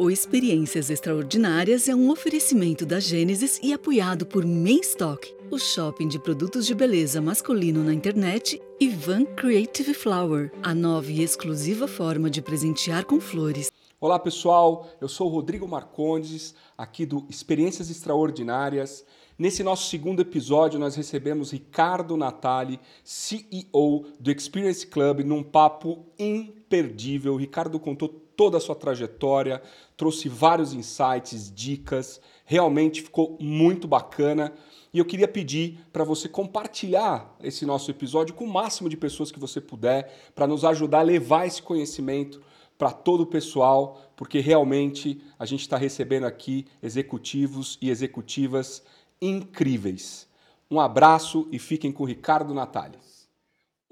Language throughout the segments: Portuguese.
O Experiências Extraordinárias é um oferecimento da Gênesis e apoiado por Mainstock, o shopping de produtos de beleza masculino na internet, e Van Creative Flower, a nova e exclusiva forma de presentear com flores. Olá pessoal, eu sou Rodrigo Marcondes, aqui do Experiências Extraordinárias. Nesse nosso segundo episódio, nós recebemos Ricardo Natali, CEO do Experience Club, num papo imperdível. O Ricardo contou toda a sua trajetória, trouxe vários insights, dicas, realmente ficou muito bacana. E eu queria pedir para você compartilhar esse nosso episódio com o máximo de pessoas que você puder, para nos ajudar a levar esse conhecimento para todo o pessoal, porque realmente a gente está recebendo aqui executivos e executivas incríveis. Um abraço e fiquem com o Ricardo Natália.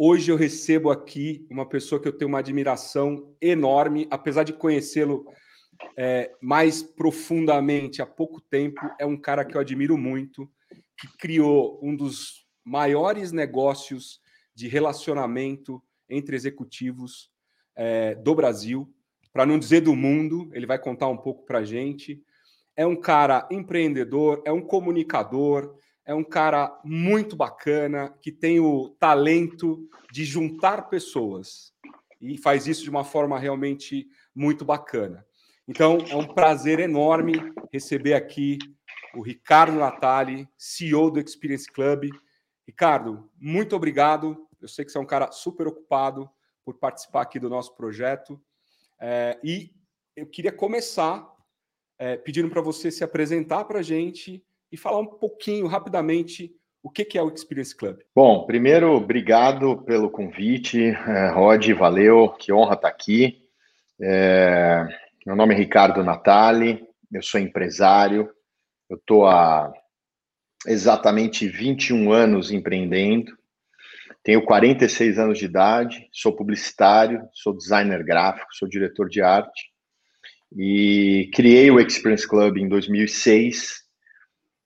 Hoje eu recebo aqui uma pessoa que eu tenho uma admiração enorme, apesar de conhecê-lo é, mais profundamente há pouco tempo. É um cara que eu admiro muito, que criou um dos maiores negócios de relacionamento entre executivos é, do Brasil, para não dizer do mundo. Ele vai contar um pouco para a gente. É um cara empreendedor, é um comunicador, é um cara muito bacana, que tem o talento de juntar pessoas e faz isso de uma forma realmente muito bacana. Então, é um prazer enorme receber aqui o Ricardo Natali, CEO do Experience Club. Ricardo, muito obrigado. Eu sei que você é um cara super ocupado por participar aqui do nosso projeto. É, e eu queria começar é, pedindo para você se apresentar para a gente e falar um pouquinho, rapidamente, o que é o Experience Club. Bom, primeiro, obrigado pelo convite, é, Rod, valeu, que honra estar aqui. É, meu nome é Ricardo Natali, eu sou empresário, eu estou há exatamente 21 anos empreendendo, tenho 46 anos de idade, sou publicitário, sou designer gráfico, sou diretor de arte e criei o Experience Club em 2006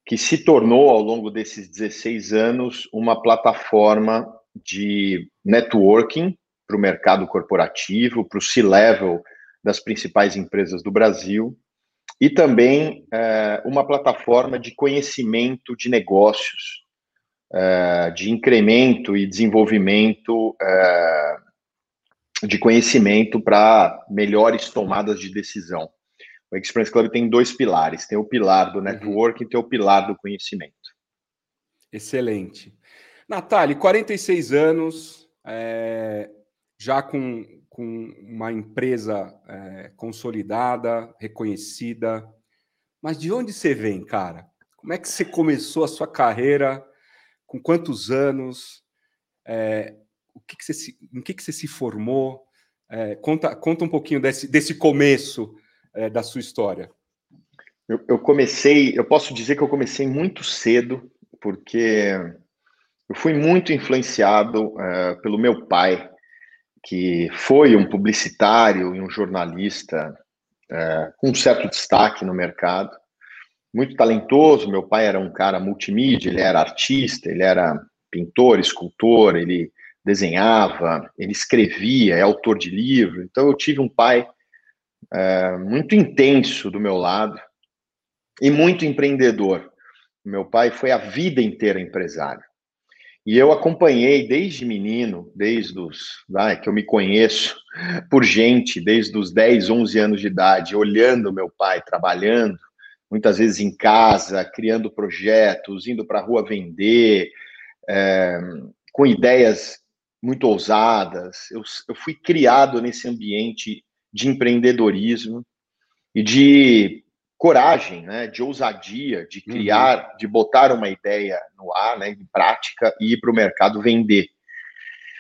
que se tornou, ao longo desses 16 anos, uma plataforma de networking para o mercado corporativo, para o C-level das principais empresas do Brasil, e também é, uma plataforma de conhecimento de negócios, é, de incremento e desenvolvimento é, de conhecimento para melhores tomadas de decisão. O Experience Club tem dois pilares: tem o pilar do uhum. network uhum. e tem o pilar do conhecimento. Excelente. Natália, 46 anos, é, já com, com uma empresa é, consolidada, reconhecida. Mas de onde você vem, cara? Como é que você começou a sua carreira? Com quantos anos? É, o que, que você se, em que, que você se formou? É, conta, conta um pouquinho desse, desse começo é, da sua história? Eu, eu, comecei, eu posso dizer que eu comecei muito cedo, porque eu fui muito influenciado é, pelo meu pai, que foi um publicitário e um jornalista é, com um certo destaque no mercado, muito talentoso. Meu pai era um cara multimídia, ele era artista, ele era pintor, escultor, ele desenhava, ele escrevia, é autor de livro. Então eu tive um pai é, muito intenso do meu lado e muito empreendedor. Meu pai foi a vida inteira empresário. E eu acompanhei desde menino, desde os, que eu me conheço por gente, desde os 10, 11 anos de idade, olhando meu pai trabalhando, muitas vezes em casa, criando projetos, indo para a rua vender, é, com ideias muito ousadas. Eu, eu fui criado nesse ambiente de empreendedorismo e de coragem, né, de ousadia, de uhum. criar, uhum. de botar uma ideia no ar, né, em prática e ir para o mercado vender.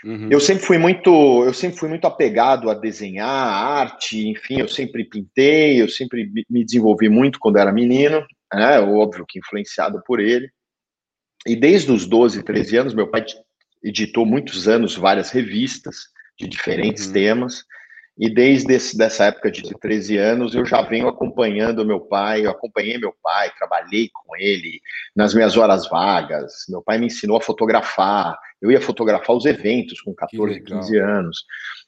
Uhum. Eu sempre fui muito, eu sempre fui muito apegado a desenhar, a arte, enfim, eu sempre pintei, eu sempre me desenvolvi muito quando era menino, né, óbvio que influenciado por ele. E desde os 12, 13 anos, meu pai editou muitos anos várias revistas de diferentes uhum. temas. E desde esse, dessa época de 13 anos, eu já venho acompanhando meu pai, eu acompanhei meu pai, trabalhei com ele nas minhas horas vagas. Meu pai me ensinou a fotografar, eu ia fotografar os eventos com 14, 15 anos.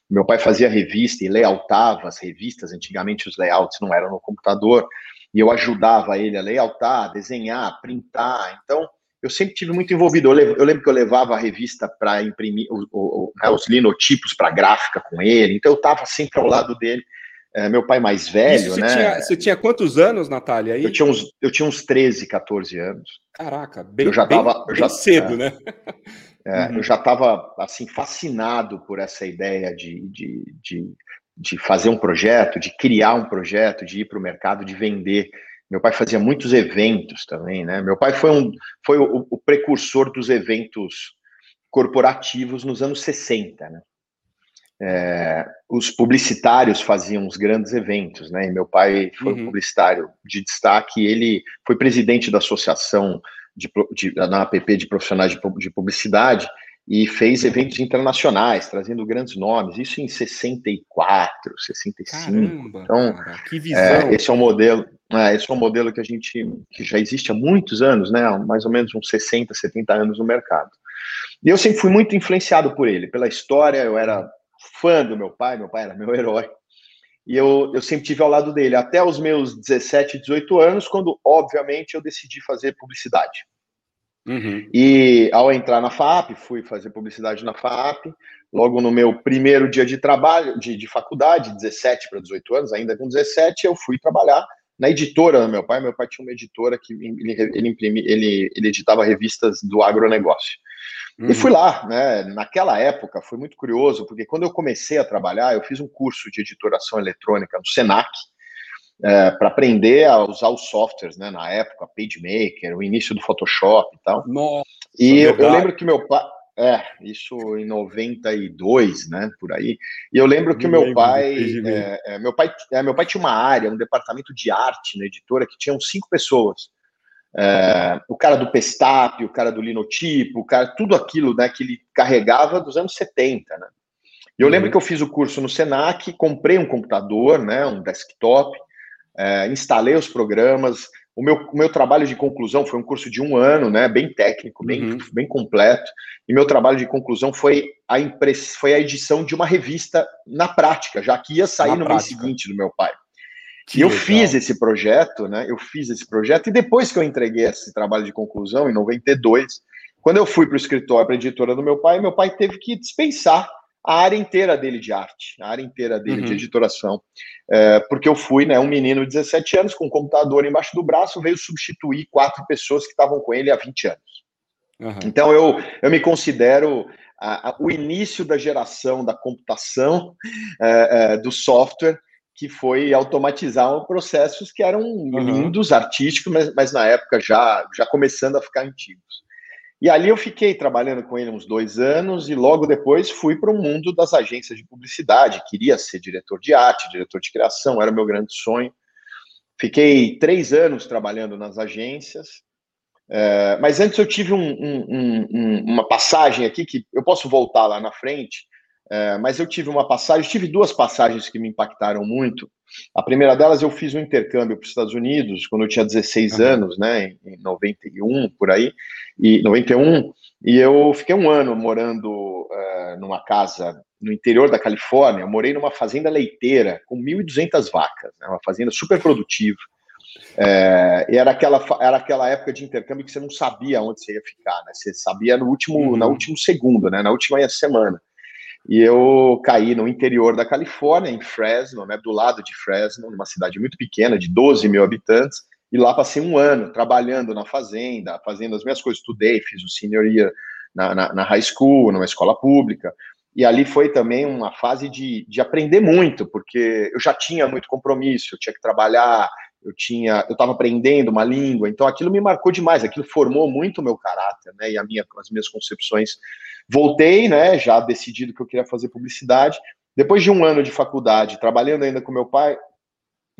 Meu pai fazia revista e layoutava as revistas, antigamente os layouts não eram no computador, e eu ajudava ele a layoutar, desenhar, printar. Então, eu sempre tive muito envolvido. Eu, lembro que eu levava a revista para imprimir o, o, né, os linotipos para gráfica com ele, então eu estava sempre ao lado dele. É, meu pai mais velho, você né? Tinha, você tinha quantos anos, Natália? Aí? Eu, tinha uns, eu tinha uns 13, 14 anos. Caraca, bem, eu já bem, tava, bem já, cedo, é, né? É, uhum. Eu já estava assim fascinado por essa ideia de, de, de, de, fazer um projeto, de criar um projeto, de ir para o mercado, de vender. Meu pai fazia muitos eventos também, né? Meu pai foi, um, foi o, o precursor dos eventos corporativos nos anos 60, né? É, os publicitários faziam os grandes eventos, né? E meu pai foi uhum. um publicitário de destaque. Ele foi presidente da associação de, de, na APP de profissionais de, de publicidade e fez eventos internacionais, trazendo grandes nomes, isso em 64, 65. Caramba, então, cara, que visão. É, esse é um modelo, é, esse é um modelo que a gente que já existe há muitos anos, né? Mais ou menos uns 60, 70 anos no mercado. E eu sempre fui muito influenciado por ele, pela história, eu era fã do meu pai, meu pai era meu herói. E eu, eu sempre tive ao lado dele até os meus 17, 18 anos, quando, obviamente, eu decidi fazer publicidade. Uhum. E ao entrar na FAP, fui fazer publicidade na FAP, logo no meu primeiro dia de trabalho, de, de faculdade, 17 para 18 anos, ainda com 17, eu fui trabalhar na editora do meu pai. Meu pai tinha uma editora que ele, ele, imprimi, ele, ele editava revistas do agronegócio. Uhum. E fui lá, né? Naquela época foi muito curioso, porque quando eu comecei a trabalhar, eu fiz um curso de editoração eletrônica no Senac, é, para aprender a usar os softwares, né? Na época, PageMaker, o início do Photoshop e tal. Nossa, e eu, eu, lembro que meu pai. É, isso em 92, né? Por aí. E eu lembro que o meu pai, é, é, meu pai. É, meu pai tinha uma área, um departamento de arte na editora que tinham cinco pessoas. É, o cara do Pestap, o cara do Linotipo, o cara, tudo aquilo né, que ele carregava dos anos 70, né? E eu lembro uhum. que eu fiz o curso no Senac, comprei um computador, né, um desktop, é, instalei os programas. O meu, o meu trabalho de conclusão foi um curso de um ano, né, bem técnico, bem, uhum. bem completo. E meu trabalho de conclusão foi a, impress, foi a edição de uma revista na prática, já que ia sair na no prática. mês seguinte do meu pai. Que e eu legal. fiz esse projeto, né? Eu fiz esse projeto, e depois que eu entreguei esse trabalho de conclusão, em 92, quando eu fui para o escritório, para a editora do meu pai, meu pai teve que dispensar a área inteira dele de arte, a área inteira dele uhum. de editoração. É, porque eu fui, né, um menino de 17 anos com um computador embaixo do braço, veio substituir quatro pessoas que estavam com ele há 20 anos. Uhum. Então eu, eu me considero a, a, o início da geração da computação, é, é, do software, que foi automatizar processos que eram uhum. lindos, artísticos, mas, mas na época já, já começando a ficar antigos. E ali eu fiquei trabalhando com ele uns dois anos e logo depois fui para o mundo das agências de publicidade. Queria ser diretor de arte, diretor de criação, era o meu grande sonho. Fiquei três anos trabalhando nas agências. É, mas antes eu tive um, um, um, uma passagem aqui que eu posso voltar lá na frente, é, mas eu tive uma passagem, tive duas passagens que me impactaram muito. A primeira delas, eu fiz um intercâmbio para os Estados Unidos quando eu tinha 16 uhum. anos, né, em 91, por aí, e 91, e eu fiquei um ano morando uh, numa casa no interior da Califórnia. Eu morei numa fazenda leiteira com 1.200 vacas, né, uma fazenda super produtiva. É, e era aquela, era aquela época de intercâmbio que você não sabia onde você ia ficar, né? Você sabia no último, uhum. na último segundo, né? Na última semana. E eu caí no interior da Califórnia, em Fresno, né, do lado de Fresno, numa cidade muito pequena, de 12 mil habitantes, e lá passei um ano trabalhando na fazenda, fazendo as minhas coisas, estudei, fiz o senior year na, na, na high school, numa escola pública, e ali foi também uma fase de, de aprender muito, porque eu já tinha muito compromisso, eu tinha que trabalhar, eu tinha, eu estava aprendendo uma língua, então aquilo me marcou demais, aquilo formou muito o meu caráter, né, e a minha, as minhas concepções Voltei, né, já decidido que eu queria fazer publicidade. Depois de um ano de faculdade, trabalhando ainda com meu pai,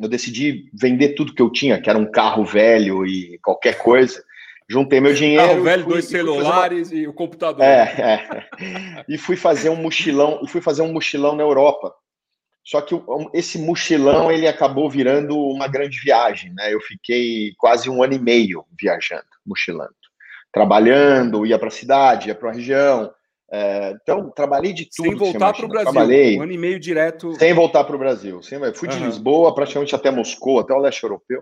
eu decidi vender tudo que eu tinha, que era um carro velho e qualquer coisa. Juntei meu dinheiro. Carro velho, fui, dois celulares uma... e o computador. É, é. E fui fazer um mochilão, e fui fazer um mochilão na Europa. Só que esse mochilão ele acabou virando uma grande viagem, né? Eu fiquei quase um ano e meio viajando, mochilando, trabalhando, ia para a cidade, ia para a região. É, então trabalhei de tudo. Sem voltar para o Brasil. Trabalhei um ano e meio direto. Sem voltar para o Brasil. Sem, fui de uhum. Lisboa praticamente até Moscou, até o leste europeu.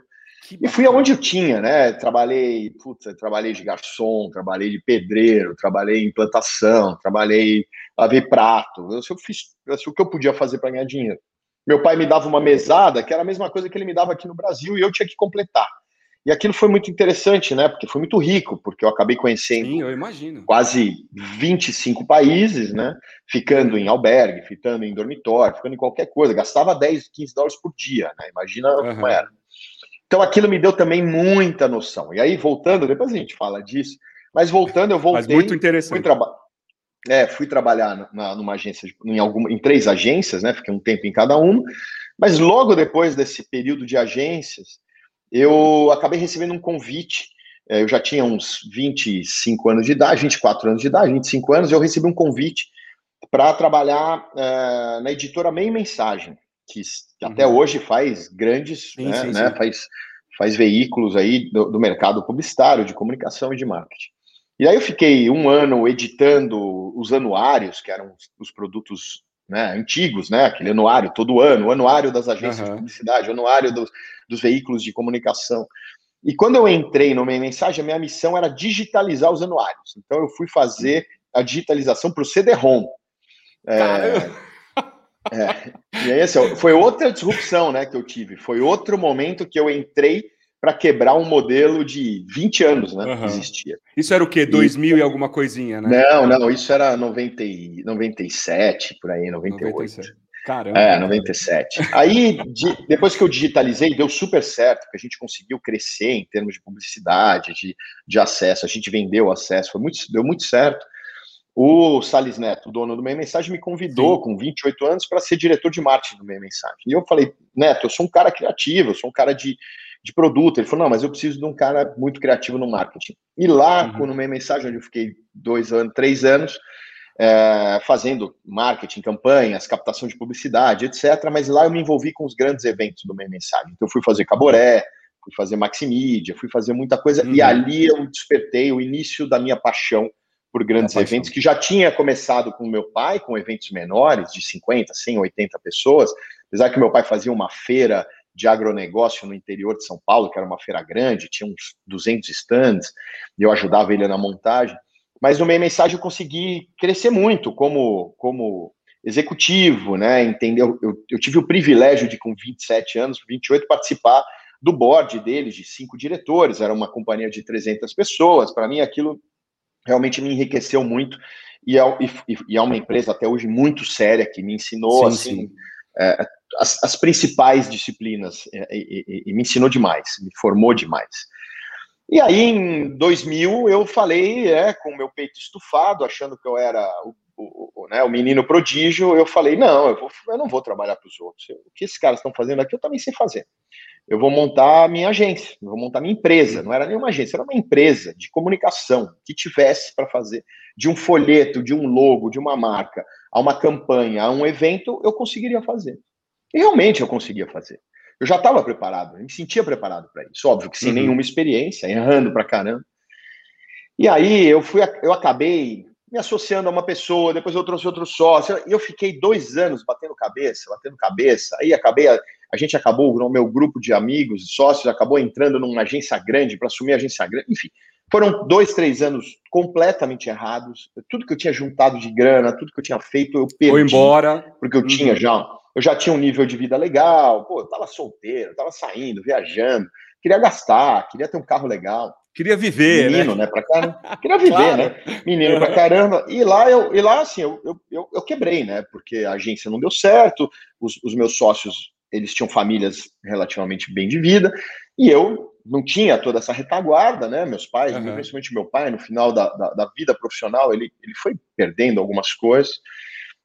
E fui aonde eu tinha, né? Trabalhei, putz, trabalhei de garçom, trabalhei de pedreiro, trabalhei em plantação, trabalhei lavei prato. Eu, eu fiz eu, o que eu podia fazer para ganhar dinheiro. Meu pai me dava uma mesada, que era a mesma coisa que ele me dava aqui no Brasil, e eu tinha que completar. E aquilo foi muito interessante, né? Porque foi muito rico, porque eu acabei conhecendo Sim, eu quase 25 países, né? Ficando em albergue, ficando em dormitório, ficando em qualquer coisa. Gastava 10, 15 dólares por dia, né? Imagina uhum. como era. Então aquilo me deu também muita noção. E aí, voltando, depois a gente fala disso, mas voltando, eu voltei. Mas muito interessante. Fui, traba é, fui trabalhar na, numa agência, em, alguma, em três agências, né? Fiquei um tempo em cada uma. Mas logo depois desse período de agências, eu acabei recebendo um convite. É, eu já tinha uns 25 anos de idade, 24 anos de idade, 25 anos, eu recebi um convite para trabalhar é, na editora Meio Mensagem que, que até uhum. hoje faz grandes, sim, né, sim, né sim. Faz, faz veículos aí do, do, mercado publicitário, de comunicação e de marketing. E aí eu fiquei um ano editando os anuários, que eram os, os produtos né, antigos, né, aquele anuário todo ano, o anuário das agências uhum. de publicidade, o anuário dos, dos veículos de comunicação. E quando eu entrei no Meia Mensagem, a minha missão era digitalizar os anuários. Então eu fui fazer a digitalização para o CD-ROM. É, é. E aí, assim, foi outra disrupção né, que eu tive. Foi outro momento que eu entrei para quebrar um modelo de 20 anos né, uhum. que existia. Isso era o quê? 2000 e, e alguma coisinha, né? Não, não, isso era 90, 97, por aí, 98. 97. Caramba. É, 97. Aí, de, depois que eu digitalizei, deu super certo, porque a gente conseguiu crescer em termos de publicidade, de, de acesso, a gente vendeu acesso, foi muito, deu muito certo. O Salles Neto, dono do Meia Mensagem, me convidou Sim. com 28 anos para ser diretor de marketing do Meia Mensagem. E eu falei, Neto, eu sou um cara criativo, eu sou um cara de, de produto. Ele falou, não, mas eu preciso de um cara muito criativo no marketing. E lá, uhum. no Meia Mensagem, onde eu fiquei dois anos, três anos, é, fazendo marketing, campanhas, captação de publicidade, etc. Mas lá eu me envolvi com os grandes eventos do Meia Mensagem. Então, eu fui fazer Caboré, fui fazer Maximídia, fui fazer muita coisa. Uhum. E ali eu despertei o início da minha paixão por grandes eventos, que já tinha começado com meu pai, com eventos menores, de 50, 100, 80 pessoas, apesar que meu pai fazia uma feira de agronegócio no interior de São Paulo, que era uma feira grande, tinha uns 200 stands, e eu ajudava ele na montagem, mas no meio mensagem eu consegui crescer muito como, como executivo, né, entendeu? Eu, eu tive o privilégio de, com 27 anos, 28, participar do board deles, de cinco diretores, era uma companhia de 300 pessoas, para mim aquilo realmente me enriqueceu muito e é, e, e é, uma empresa até hoje muito séria que me ensinou sim, assim sim. É, as, as, principais disciplinas é, e, e, me ensinou demais, me formou demais. E aí em 2000 eu falei, é, com o meu peito estufado, achando que eu era o, o, o, né, o menino prodígio, eu falei não, eu, vou, eu não vou trabalhar para os outros. o que esses caras estão fazendo aqui eu também sei fazer eu vou montar a minha agência, eu vou montar a minha empresa. Não era nenhuma agência, era uma empresa de comunicação que tivesse para fazer de um folheto, de um logo, de uma marca, a uma campanha, a um evento, eu conseguiria fazer. E realmente eu conseguia fazer. Eu já estava preparado, eu me sentia preparado para isso. Óbvio que sem uhum. nenhuma experiência, errando para caramba. E aí eu fui, eu acabei me associando a uma pessoa, depois eu trouxe outro sócio, e eu fiquei dois anos batendo cabeça, batendo cabeça, aí acabei, a, gente acabou, no meu grupo de amigos e sócios, acabou entrando numa agência grande, para assumir a agência grande, enfim, foram dois, três anos completamente errados, tudo que eu tinha juntado de grana, tudo que eu tinha feito, eu perdi. Foi embora. Porque eu uhum. tinha já, eu já tinha um nível de vida legal, pô, eu tava solteiro, eu tava saindo, viajando, queria gastar, queria ter um carro legal. Queria viver, Menino, né? né pra caramba. Queria viver, claro. né? Menino pra caramba. E lá, eu, e lá assim, eu, eu, eu quebrei, né? Porque a agência não deu certo, os, os meus sócios, eles tinham famílias relativamente bem de vida, e eu não tinha toda essa retaguarda, né? Meus pais, uhum. principalmente meu pai, no final da, da, da, vida profissional, ele, ele foi perdendo algumas coisas.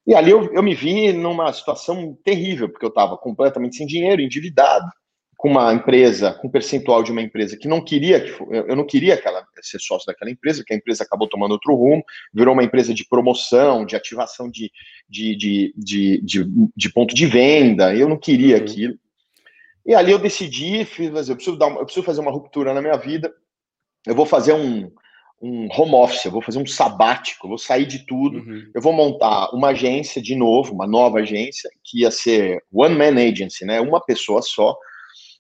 E ali eu, eu me vi numa situação terrível, porque eu estava completamente sem dinheiro, endividado, com uma empresa, com um percentual de uma empresa que não queria que eu não queria aquela, ser sócio daquela empresa, que a empresa acabou tomando outro rumo, virou uma empresa de promoção, de ativação de, de, de, de, de, de ponto de venda, eu não queria uhum. aquilo. E ali eu decidi, fiz, eu preciso, dar, eu preciso fazer uma ruptura na minha vida, eu vou fazer um, um home office, eu vou fazer um sabático, eu vou sair de tudo, uhum. eu vou montar uma agência de novo, uma nova agência, que ia ser one man agency, né? Uma pessoa só.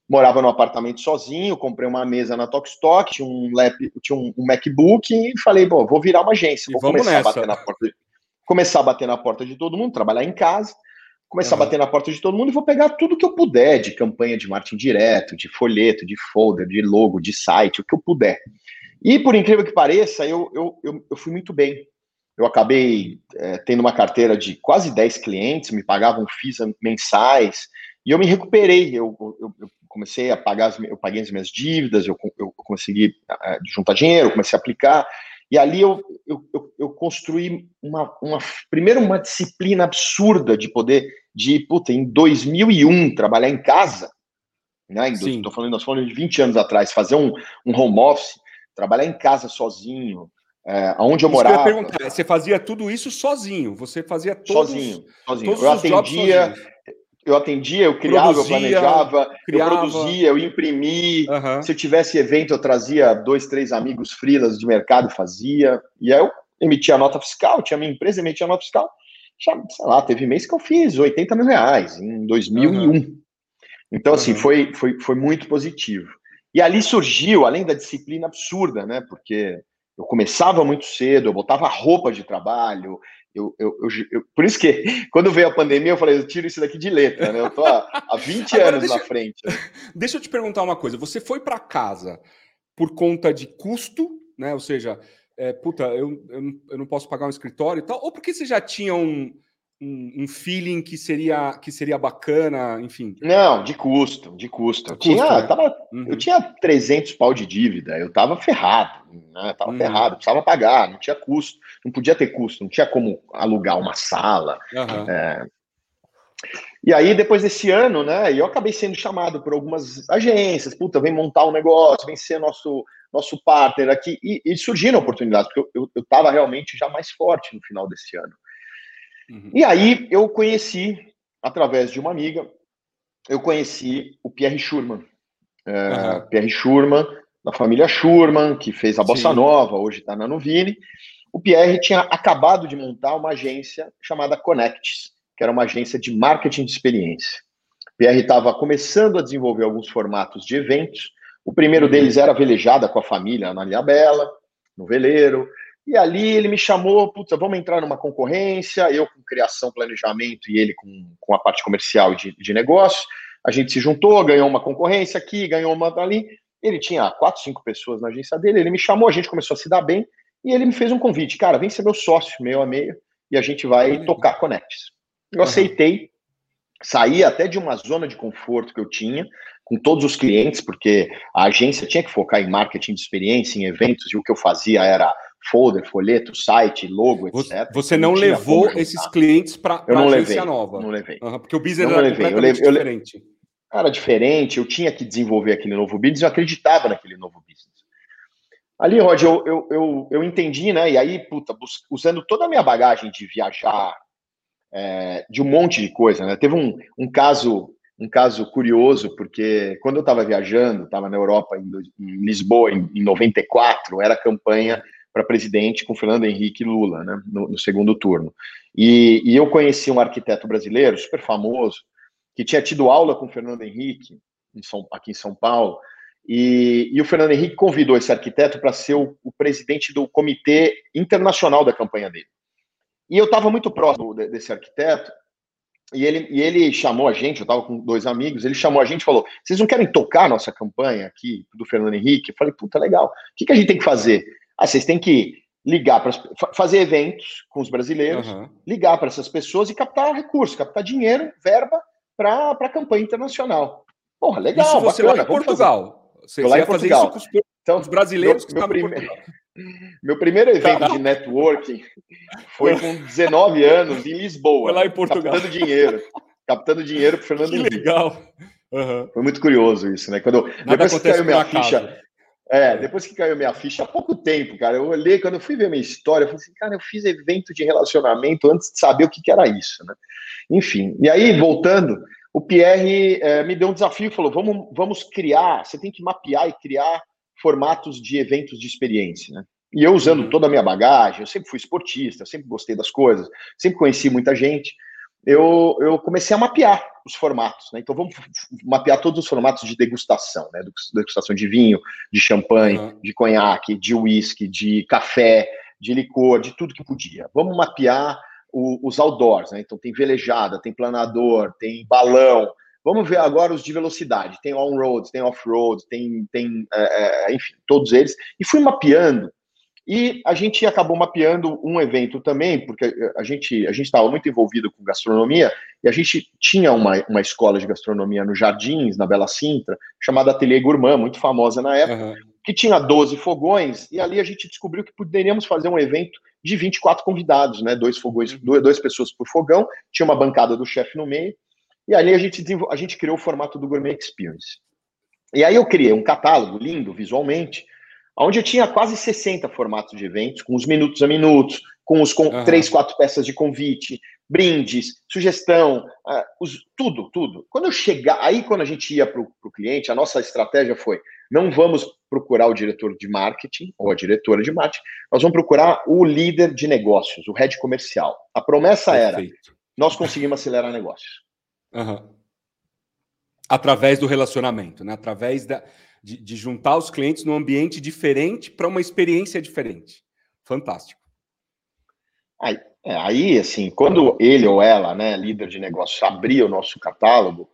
Morava no apartamento sozinho, comprei uma mesa na Tokstok, tinha um lap, tinha um, um, MacBook e falei, bom, vou virar uma agência, vou começar nessa. a bater na porta, de, começar a bater na porta de todo mundo, trabalhar em casa, começar uhum. a bater na porta de todo mundo e vou pegar tudo que eu puder de campanha de marketing direto, de folheto, de folder, de logo, de site, o que eu puder. E, por incrível que pareça, eu, eu, eu, eu fui muito bem. Eu acabei é, tendo uma carteira de quase 10 clientes, me pagavam FIIs mensais, e eu me recuperei. Eu, eu, eu comecei a pagar, as, eu paguei as minhas dívidas, eu, eu consegui é, juntar dinheiro, comecei a aplicar, e ali eu, eu, eu, eu, construí uma, uma, primeiro uma disciplina absurda de poder, de, puta, em 2001, trabalhar em casa, né, estou falando, nós falando de 20 anos atrás, fazer um, um home office, trabalhar em casa sozinho, é, onde eu isso morava. Eu você fazia tudo isso sozinho? Você fazia todos, sozinho, sozinho. Todos eu atendia, eu atendia, eu criava, produzia, eu planejava, criava. eu produzia, eu imprimi. Uhum. Se eu tivesse evento, eu trazia dois, três amigos frilas de mercado, fazia. E aí eu emitia a nota fiscal, tinha minha empresa, emitia a nota fiscal. Já, sei lá, teve mês que eu fiz 80 mil reais em 2001. Uhum. Então, assim, foi, foi, foi muito positivo. E ali surgiu, além da disciplina absurda, né? Porque eu começava muito cedo, eu botava roupa de trabalho. Eu, eu, eu, por isso que, quando veio a pandemia, eu falei, eu tiro isso daqui de letra, né? Eu tô há, há 20 Agora, anos na frente. Deixa eu te perguntar uma coisa. Você foi para casa por conta de custo, né? Ou seja, é, puta, eu, eu, não posso pagar um escritório e tal, ou porque você já tinha um, um, um, feeling que seria que seria bacana, enfim? Não, de custo, de custo. Eu, custo, tinha, né? tava, uhum. eu tinha 300 pau de dívida, eu tava ferrado, né? Tava uhum. ferrado, precisava pagar, não tinha custo, não podia ter custo, não tinha como alugar uma sala. Uhum. É... E aí, depois desse ano, né, eu acabei sendo chamado por algumas agências, puta, vem montar um negócio, vem ser nosso, nosso partner aqui, e, e surgiram oportunidades, porque eu, eu, eu tava realmente já mais forte no final desse ano. Uhum. E aí eu conheci, através de uma amiga, eu conheci o Pierre Schurman. É, uhum. Pierre Schurman, da família Schurman, que fez a Bossa Sim. Nova, hoje está na Novini. O Pierre tinha acabado de montar uma agência chamada Connects, que era uma agência de marketing de experiência. O Pierre estava começando a desenvolver alguns formatos de eventos. O primeiro uhum. deles era velejada com a família na Ilha Bela, no veleiro. E ali ele me chamou, puta, vamos entrar numa concorrência, eu com criação, planejamento e ele com, com a parte comercial de, de negócio. A gente se juntou, ganhou uma concorrência aqui, ganhou uma ali. Ele tinha quatro, cinco pessoas na agência dele, ele me chamou, a gente começou a se dar bem, e ele me fez um convite, cara, vem ser meu sócio, meio a meio, e a gente vai tocar Connects. Eu uhum. aceitei, saí até de uma zona de conforto que eu tinha, com todos os clientes, porque a agência tinha que focar em marketing de experiência, em eventos, e o que eu fazia era folder, folheto, site, logo, etc. Você não, não levou esses clientes para a agência levei, nova? Não levei. Uhum, porque o business não era levei. completamente eu levei, diferente. Eu, era diferente, eu tinha que desenvolver aquele novo business, eu acreditava naquele novo business. Ali, Rod, eu, eu, eu, eu entendi, né? E aí, puta, usando toda a minha bagagem de viajar, é, de um monte de coisa, né? Teve um, um caso um caso curioso, porque quando eu estava viajando, estava na Europa, em, em Lisboa, em, em 94, era campanha para presidente com Fernando Henrique Lula, né, no, no segundo turno. E, e, eu conheci um arquiteto brasileiro super famoso que tinha tido aula com Fernando Henrique em São, aqui em São Paulo. E, e o Fernando Henrique convidou esse arquiteto para ser o, o, presidente do comitê internacional da campanha dele. E eu estava muito próximo desse arquiteto e ele, e ele chamou a gente, eu estava com dois amigos, ele chamou a gente e falou: vocês não querem tocar nossa campanha aqui do Fernando Henrique? Eu falei, puta, legal. O que, que a gente tem que fazer? Ah, vocês têm que ligar para fazer eventos com os brasileiros, uhum. ligar para essas pessoas e captar recursos, captar dinheiro, verba para a campanha internacional. Porra, legal, isso você bacana. Lá em Portugal. Você, lá em Portugal. Isso com os, então, os brasileiros meu, que meu, prime... meu primeiro evento Caramba. de networking foi com 19 anos em Lisboa. Foi lá em Portugal. Captando dinheiro. Captando dinheiro para Fernando Que legal. Uhum. Foi muito curioso isso, né? Quando Nada depois que caiu minha ficha, é, depois que caiu minha ficha há pouco tempo, cara, eu olhei, quando eu fui ver minha história, eu falei assim, cara, eu fiz evento de relacionamento antes de saber o que, que era isso, né? Enfim, e aí, voltando, o Pierre é, me deu um desafio falou, vamos, vamos criar, você tem que mapear e criar formatos de eventos de experiência, né? E eu usando uhum. toda a minha bagagem, eu sempre fui esportista, sempre gostei das coisas, sempre conheci muita gente, eu, eu comecei a mapear os formatos, né? Então vamos mapear todos os formatos de degustação, né? Degustação de vinho, de champanhe, uhum. de conhaque, de uísque, de café, de licor, de tudo que podia. Vamos mapear o, os outdoors, né? Então tem velejada, tem planador, tem balão. Vamos ver agora os de velocidade. Tem on-road, tem off-road, tem, tem é, é, enfim, todos eles. E fui mapeando e a gente acabou mapeando um evento também, porque a gente a gente estava muito envolvido com gastronomia, e a gente tinha uma, uma escola de gastronomia nos Jardins, na Bela Sintra, chamada Ateliê Gourmand, muito famosa na época, uhum. que tinha 12 fogões, e ali a gente descobriu que poderíamos fazer um evento de 24 convidados, né? Dois fogões, uhum. duas, duas pessoas por fogão, tinha uma bancada do chefe no meio, e ali a gente, a gente criou o formato do Gourmet Experience. E aí eu criei um catálogo lindo visualmente, onde eu tinha quase 60 formatos de eventos, com os minutos a minutos, com os com uhum. três, quatro peças de convite, brindes, sugestão, uh, os, tudo, tudo. Quando eu chegar, aí quando a gente ia para o cliente, a nossa estratégia foi: não vamos procurar o diretor de marketing ou a diretora de marketing, nós vamos procurar o líder de negócios, o head comercial. A promessa Perfeito. era: nós conseguimos acelerar negócios. Uhum. Através do relacionamento, né? Através da de, de juntar os clientes num ambiente diferente para uma experiência diferente. Fantástico. Aí, é, aí, assim, quando ele ou ela, né, líder de negócio, abria o nosso catálogo,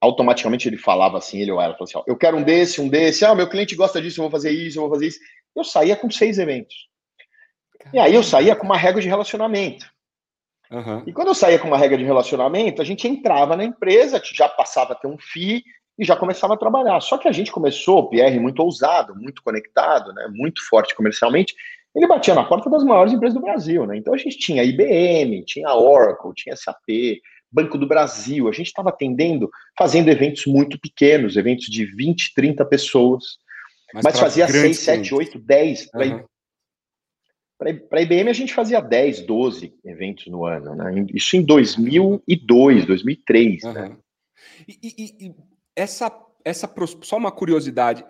automaticamente ele falava assim, ele ou ela, falava assim, ó, eu quero um desse, um desse, ah, meu cliente gosta disso, eu vou fazer isso, eu vou fazer isso. Eu saía com seis eventos. Caramba. E aí eu saía com uma regra de relacionamento. Uhum. E quando eu saía com uma regra de relacionamento, a gente entrava na empresa, já passava a ter um FII, e já começava a trabalhar. Só que a gente começou, o Pierre muito ousado, muito conectado, né, muito forte comercialmente, ele batia na porta das maiores empresas do Brasil, né? Então a gente tinha IBM, tinha Oracle, tinha SAP, Banco do Brasil, a gente estava atendendo, fazendo eventos muito pequenos, eventos de 20, 30 pessoas, mas, mas fazia 6, 7, 8, 10. Para a IBM a gente fazia 10, 12 eventos no ano, né? Isso em 2002, 2003, uhum. né? E, e, e essa, essa só uma curiosidade,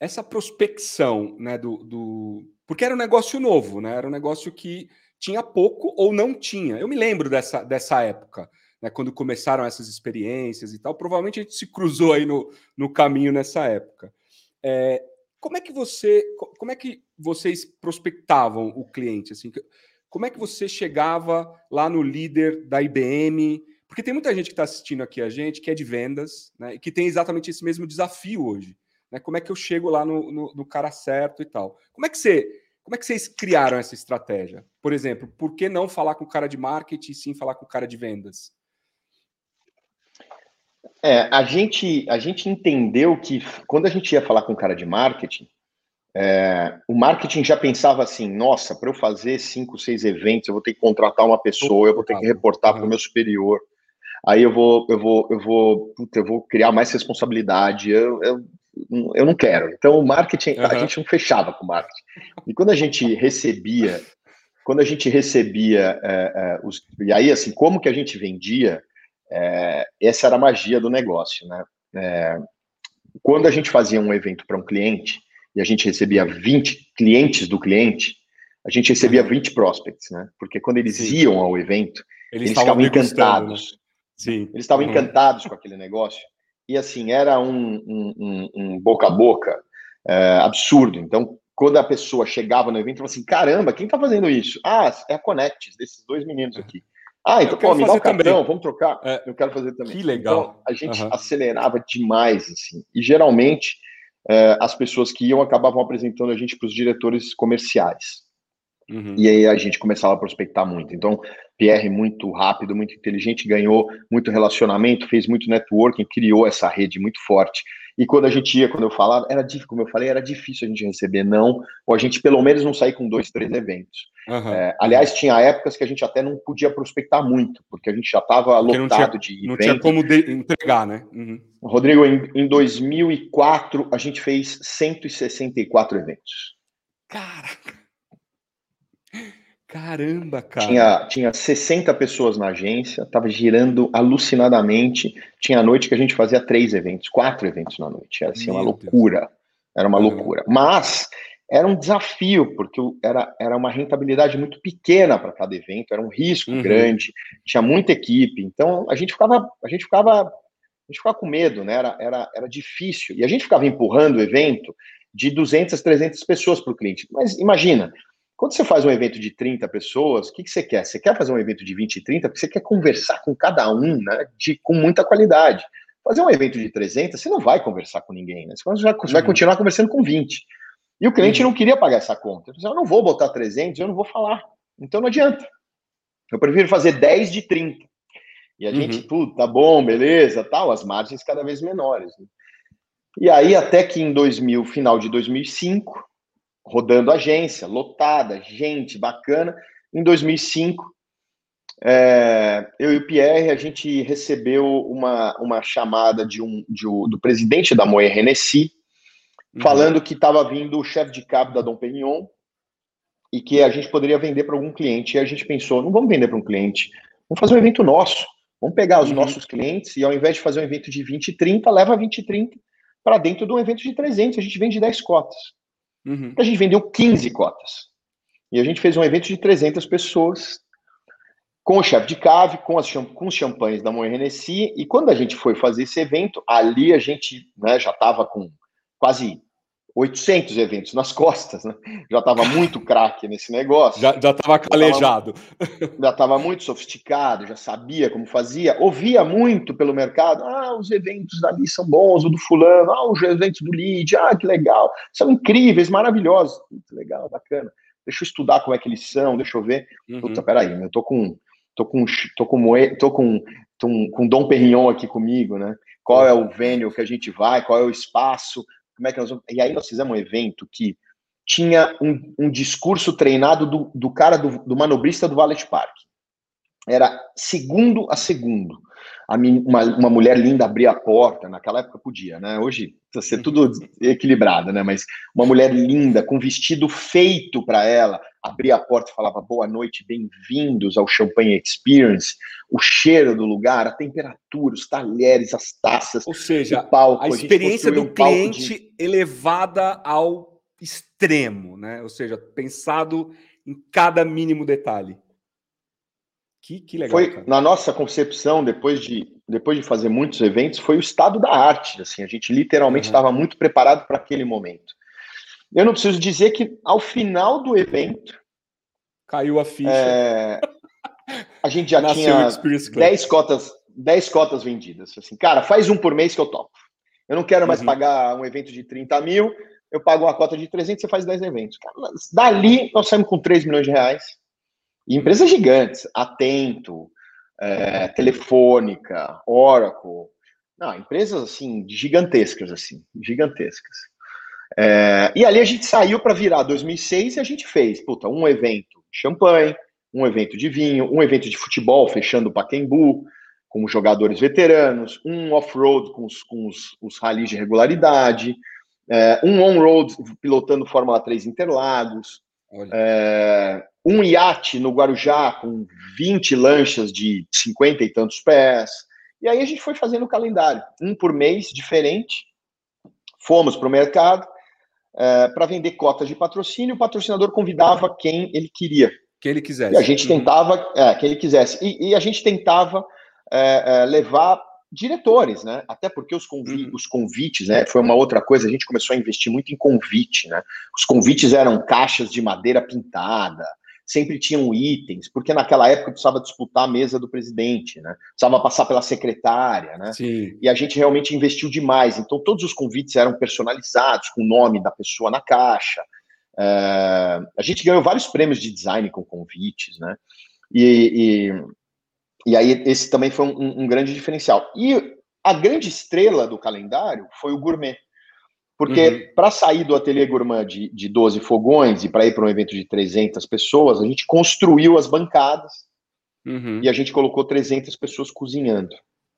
essa prospecção, né, do, do, porque era um negócio novo, né? Era um negócio que tinha pouco ou não tinha. Eu me lembro dessa, dessa época, né, quando começaram essas experiências e tal. Provavelmente a gente se cruzou aí no, no caminho nessa época. É, como é que você, como é que vocês prospectavam o cliente? Assim, como é que você chegava lá no líder da IBM? Porque tem muita gente que está assistindo aqui a gente que é de vendas, né? E que tem exatamente esse mesmo desafio hoje. Né? Como é que eu chego lá no, no, no, cara certo e tal? Como é que você. Como é que vocês criaram essa estratégia? Por exemplo, por que não falar com o cara de marketing e sim falar com o cara de vendas? É, a gente, a gente entendeu que quando a gente ia falar com o cara de marketing, é, o marketing já pensava assim: nossa, para eu fazer cinco, seis eventos, eu vou ter que contratar uma pessoa, eu vou ter que reportar para o meu superior aí eu vou, eu vou, eu vou, puta, eu vou criar mais responsabilidade, eu, eu, eu não quero. Então o marketing, uhum. a gente não fechava com o marketing. E quando a gente recebia, quando a gente recebia é, é, os, e aí assim, como que a gente vendia, é, essa era a magia do negócio, né? É, quando a gente fazia um evento para um cliente e a gente recebia 20 clientes do cliente, a gente recebia 20 prospects, né? Porque quando eles Sim. iam ao evento, eles, eles ficavam encantados. Né? Sim. Eles estavam uhum. encantados com aquele negócio. E assim, era um, um, um, um boca a boca é, absurdo. Então, quando a pessoa chegava no evento, falava assim: caramba, quem está fazendo isso? Ah, é a Connect, desses dois meninos é. aqui. Ah, então, pô, me dá o cartão, também. vamos trocar. É, eu quero fazer também. Que legal. Então, a gente uhum. acelerava demais, assim. E geralmente, é, as pessoas que iam acabavam apresentando a gente para os diretores comerciais. Uhum. E aí a gente começava a prospectar muito. Então, Pierre, muito rápido, muito inteligente, ganhou muito relacionamento, fez muito networking, criou essa rede muito forte. E quando a gente ia, quando eu falava, era difícil, como eu falei, era difícil a gente receber não, ou a gente pelo menos não sair com dois, três eventos. Uhum. É, aliás, tinha épocas que a gente até não podia prospectar muito, porque a gente já estava lotado tinha, de Não tinha como entregar, né? Uhum. Rodrigo, em, em 2004, a gente fez 164 eventos. Caraca! Caramba, cara. Tinha, tinha 60 pessoas na agência, tava girando alucinadamente. Tinha noite que a gente fazia três eventos, quatro eventos na noite. Era assim, Meu uma loucura. Era uma loucura. Mas era um desafio, porque era, era uma rentabilidade muito pequena para cada evento, era um risco uhum. grande, tinha muita equipe. Então a gente ficava, a gente ficava, a gente ficava com medo, né? Era, era, era difícil. E a gente ficava empurrando o evento de 200, 300 pessoas para o cliente. Mas imagina, quando você faz um evento de 30 pessoas, o que, que você quer? Você quer fazer um evento de 20 e 30 porque você quer conversar com cada um né, de, com muita qualidade. Fazer um evento de 300, você não vai conversar com ninguém, né? Você vai, você vai uhum. continuar conversando com 20. E o cliente uhum. não queria pagar essa conta. Ele disse, eu não vou botar 300, eu não vou falar. Então não adianta. Eu prefiro fazer 10 de 30. E a uhum. gente, tudo, tá bom, beleza, tal, as margens cada vez menores. Né? E aí, até que em 2000, final de 2005, rodando agência, lotada, gente bacana. Em 2005, é, eu e o Pierre, a gente recebeu uma, uma chamada de um, de um do presidente da Moe Renessi, uhum. falando que estava vindo o chefe de cabo da Dom Perignon e que a gente poderia vender para algum cliente. E a gente pensou, não vamos vender para um cliente, vamos fazer um evento nosso. Vamos pegar os uhum. nossos clientes e ao invés de fazer um evento de 20 e 30, leva 20 e 30 para dentro de um evento de 300. A gente vende 10 cotas. Uhum. A gente vendeu 15 cotas. E a gente fez um evento de 300 pessoas, com o chefe de cave, com, as, com os champanhes da Moët Hennessy. E quando a gente foi fazer esse evento, ali a gente né, já estava com quase 800 eventos nas costas, né? Já estava muito craque nesse negócio. Já estava calejado. Já estava muito sofisticado, já sabia como fazia, ouvia muito pelo mercado. Ah, os eventos dali são bons, o do fulano, ah, os eventos do lead, ah, que legal. São incríveis, maravilhosos. Muito legal, bacana. Deixa eu estudar como é que eles são, deixa eu ver. Uhum. Puta, peraí, eu tô com tô com tô com tô com, tô com, com Dom Perignon aqui comigo, né? Qual é o venue que a gente vai, qual é o espaço, como é que nós vamos... E aí nós fizemos um evento que tinha um, um discurso treinado do, do cara, do, do, manobrista do Valet Park. Era segundo a segundo. A uma, uma mulher linda abria a porta, naquela época podia, né? Hoje precisa ser tudo equilibrado, né? Mas uma mulher linda, com vestido feito para ela, abria a porta e falava boa noite, bem-vindos ao Champagne Experience. O cheiro do lugar, a temperatura, os talheres, as taças, ou seja, palco, a experiência a do um cliente de... elevada ao extremo, né? Ou seja, pensado em cada mínimo detalhe. Que, que legal. Foi, cara. na nossa concepção, depois de, depois de fazer muitos eventos, foi o estado da arte. Assim, a gente literalmente estava uhum. muito preparado para aquele momento. Eu não preciso dizer que ao final do evento. Caiu a ficha. É, a gente já tinha 10 cotas, 10 cotas vendidas. Assim, cara, faz um por mês que eu topo. Eu não quero mais uhum. pagar um evento de 30 mil, eu pago uma cota de 300, você faz 10 eventos. Cara, dali, nós saímos com 3 milhões de reais. Empresas gigantes, Atento, é, Telefônica, Oracle. Não, empresas, assim, gigantescas, assim, gigantescas. É, e ali a gente saiu para virar 2006 e a gente fez, puta, um evento de champanhe, um evento de vinho, um evento de futebol, fechando o Paquembu, com os jogadores veteranos, um off-road com os, com os, os rallies de regularidade, é, um on-road pilotando Fórmula 3 Interlagos, é, um iate no Guarujá com 20 lanchas de 50 e tantos pés. E aí a gente foi fazendo o calendário, um por mês, diferente. Fomos para o mercado, é, para vender cotas de patrocínio, o patrocinador convidava quem ele queria. Que ele quisesse. E a gente uhum. tentava, é, que ele quisesse. E, e a gente tentava é, é levar diretores, né? Até porque os, convi uhum. os convites, né? Foi uma outra coisa, a gente começou a investir muito em convite, né? Os convites eram caixas de madeira pintada, sempre tinham itens, porque naquela época precisava disputar a mesa do presidente, né? Precisava passar pela secretária, né? Sim. E a gente realmente investiu demais. Então, todos os convites eram personalizados, com o nome da pessoa na caixa. É... a gente ganhou vários prêmios de design com convites, né? E, e, e aí, esse também foi um, um grande diferencial. E a grande estrela do calendário foi o gourmet. Porque uhum. para sair do ateliê gourmand de, de 12 fogões e para ir para um evento de 300 pessoas, a gente construiu as bancadas uhum. e a gente colocou 300 pessoas cozinhando,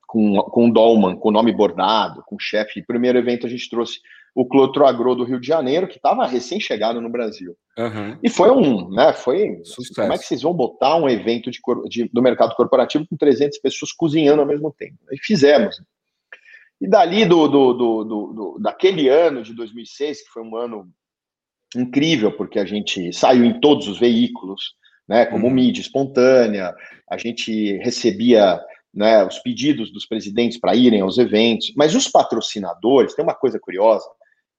com, com dolman, com nome bordado, com chefe. Primeiro evento a gente trouxe o Clotro Agro do Rio de Janeiro, que estava recém-chegado no Brasil. Uhum. E foi um, né, foi, Sucesso. como é que vocês vão botar um evento de, de, do mercado corporativo com 300 pessoas cozinhando ao mesmo tempo? E fizemos. E dali, do, do, do, do, daquele ano de 2006, que foi um ano incrível, porque a gente saiu em todos os veículos, né, como uhum. mídia espontânea, a gente recebia né, os pedidos dos presidentes para irem aos eventos, mas os patrocinadores, tem uma coisa curiosa,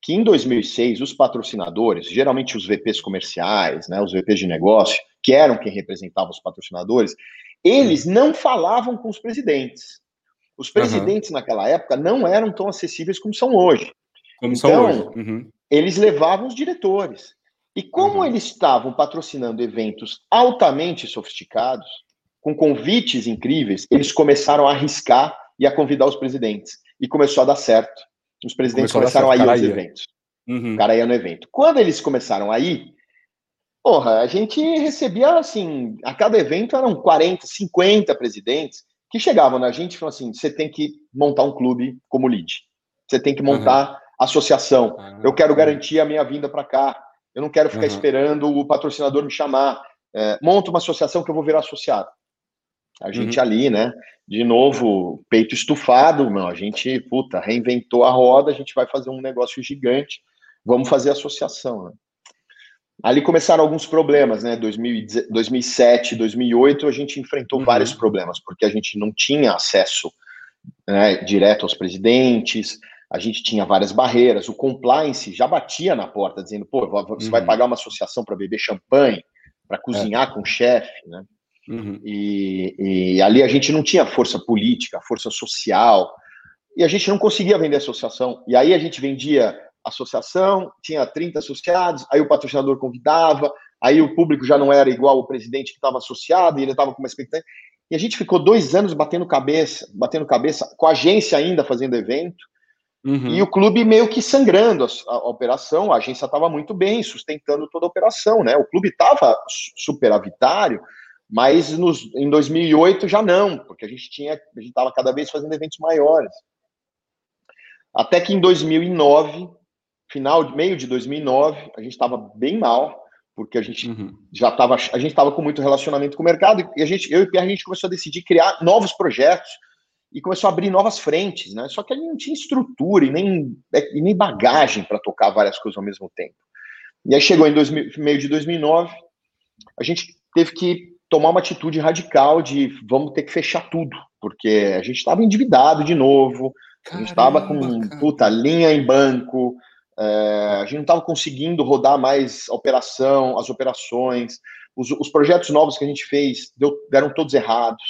que em 2006 os patrocinadores, geralmente os VPs comerciais, né, os VPs de negócio, que eram quem representava os patrocinadores, eles não falavam com os presidentes. Os presidentes uhum. naquela época não eram tão acessíveis como são hoje. Como então, são hoje. Uhum. Eles levavam os diretores. E como uhum. eles estavam patrocinando eventos altamente sofisticados, com convites incríveis, eles começaram a arriscar e a convidar os presidentes. E começou a dar certo. Os presidentes começaram a, a ir aos eventos. Uhum. O cara ia no evento. Quando eles começaram a ir, porra, a gente recebia assim, a cada evento eram 40, 50 presidentes que chegavam na gente e falavam assim: você tem que montar um clube como lead, você tem que montar uhum. associação. Uhum. Eu quero garantir a minha vinda para cá. Eu não quero ficar uhum. esperando o patrocinador me chamar. É, monta uma associação que eu vou virar associado. A gente uhum. ali, né? De novo, peito estufado, meu, a gente, puta, reinventou a roda, a gente vai fazer um negócio gigante, vamos fazer associação, né? Ali começaram alguns problemas, né? 2007, 2008, a gente enfrentou uhum. vários problemas, porque a gente não tinha acesso né, direto aos presidentes, a gente tinha várias barreiras, o compliance já batia na porta, dizendo, pô, você uhum. vai pagar uma associação para beber champanhe, para cozinhar é. com o chefe, né? Uhum. E, e, ali a gente não tinha força política, força social, e a gente não conseguia vender associação. E aí a gente vendia associação, tinha 30 associados, aí o patrocinador convidava, aí o público já não era igual o presidente que estava associado, e ele estava com uma expectativa. E a gente ficou dois anos batendo cabeça, batendo cabeça, com a agência ainda fazendo evento, uhum. e o clube meio que sangrando a, a, a operação, a agência estava muito bem, sustentando toda a operação, né? O clube estava superavitário, mas nos, em 2008 já não, porque a gente tinha, a gente estava cada vez fazendo eventos maiores. Até que em 2009 final, meio de 2009, a gente estava bem mal, porque a gente uhum. já estava, a gente estava com muito relacionamento com o mercado e a gente, eu e o Pierre, a gente começou a decidir criar novos projetos e começou a abrir novas frentes, né? Só que a gente não tinha estrutura e nem, e nem bagagem para tocar várias coisas ao mesmo tempo. E aí chegou em 2000, meio de 2009, a gente teve que tomar uma atitude radical de vamos ter que fechar tudo, porque a gente estava endividado de novo, Caramba, a gente estava com cara. puta linha em banco, é, a gente não estava conseguindo rodar mais a operação, as operações, os, os projetos novos que a gente fez deu, deram todos errados.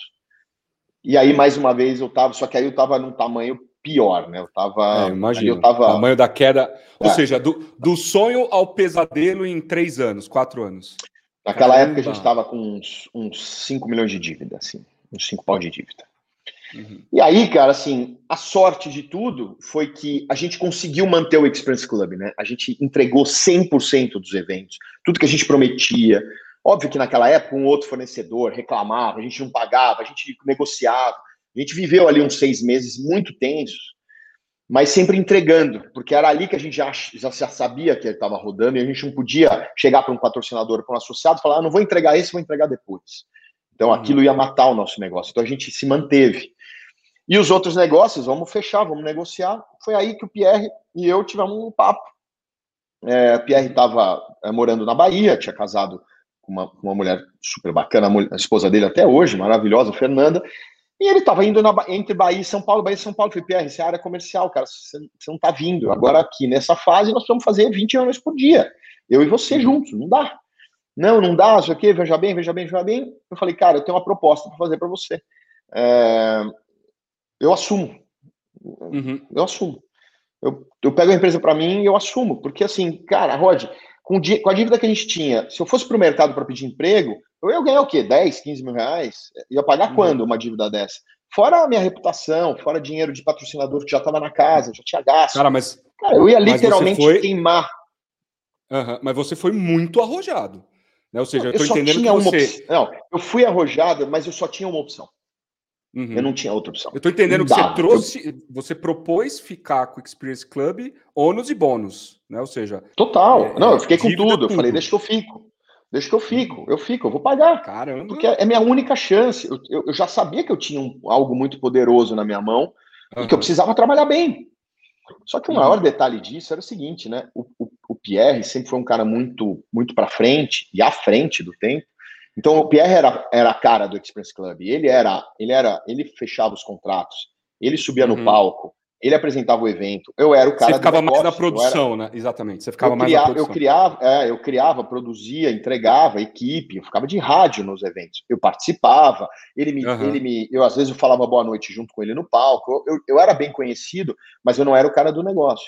E aí, mais uma vez, eu estava, só que aí eu estava num tamanho pior, né? Eu estava. É, imagina. Eu tava... O tamanho da queda. Ou é. seja, do, do sonho ao pesadelo em três anos, quatro anos. Naquela Caramba. época a gente estava com uns, uns 5 milhões de dívida, assim, uns 5 pau de dívida. Uhum. E aí, cara, assim, a sorte de tudo foi que a gente conseguiu manter o Experience Club, né? A gente entregou 100% dos eventos, tudo que a gente prometia. Óbvio que naquela época um outro fornecedor reclamava, a gente não pagava, a gente negociava. A gente viveu ali uns seis meses muito tensos, mas sempre entregando, porque era ali que a gente já, já sabia que ele estava rodando e a gente não podia chegar para um patrocinador, para um associado e falar: ah, não vou entregar esse, vou entregar depois. Então uhum. aquilo ia matar o nosso negócio. Então a gente se manteve. E os outros negócios, vamos fechar, vamos negociar. Foi aí que o Pierre e eu tivemos um papo. É, Pierre estava é, morando na Bahia, tinha casado com uma, uma mulher super bacana, a, mulher, a, esposa dele até hoje, maravilhosa, Fernanda. E ele estava indo na, entre Bahia e São Paulo, Bahia e São Paulo. Falei, Pierre, essa é área comercial, cara, você, não está vindo. Agora aqui nessa fase nós vamos fazer 20 anos por dia. Eu e você juntos, não dá. Não, não dá, não sei o quê, veja bem, veja bem, veja bem. Eu falei, cara, eu tenho uma proposta para fazer para você. É, eu assumo. Uhum. Eu assumo. Eu, eu pego a empresa para mim e eu assumo. Porque, assim, cara, Rod, com, com a dívida que a gente tinha, se eu fosse para o mercado para pedir emprego, eu ia ganhar o quê? 10, 15 mil reais? Ia pagar uhum. quando uma dívida dessa? Fora a minha reputação, fora dinheiro de patrocinador que já estava na casa, já tinha gasto. Cara, mas. Cara, eu ia literalmente foi... queimar. Uhum, mas você foi muito arrojado. Né? Ou seja, eu, eu tô entendendo que você. Não, eu fui arrojado, mas eu só tinha uma opção. Uhum. Eu não tinha outra opção. Eu tô entendendo que você trouxe, você propôs ficar com o Experience Club, ônus e bônus, né? Ou seja. Total. É, não, eu fiquei com tudo. tudo. Eu falei, deixa que eu fico. Deixa que eu fico, eu fico, eu vou pagar. Caramba. Porque é minha única chance. Eu, eu, eu já sabia que eu tinha um, algo muito poderoso na minha mão uhum. e que eu precisava trabalhar bem. Só que o maior uhum. detalhe disso era o seguinte, né? O, o, o Pierre sempre foi um cara muito, muito para frente e à frente do tempo. Então o Pierre era, era a cara do Express Club. Ele era, ele era, ele fechava os contratos, ele subia no uhum. palco, ele apresentava o evento. Eu era o cara. Você ficava mais na produção, era... né? Exatamente. Você ficava mais criava, na produção. Eu criava, é, eu criava, produzia, entregava equipe. Eu ficava de rádio nos eventos. Eu participava. Ele me, uhum. ele me, eu às vezes eu falava boa noite junto com ele no palco. Eu, eu, eu era bem conhecido, mas eu não era o cara do negócio.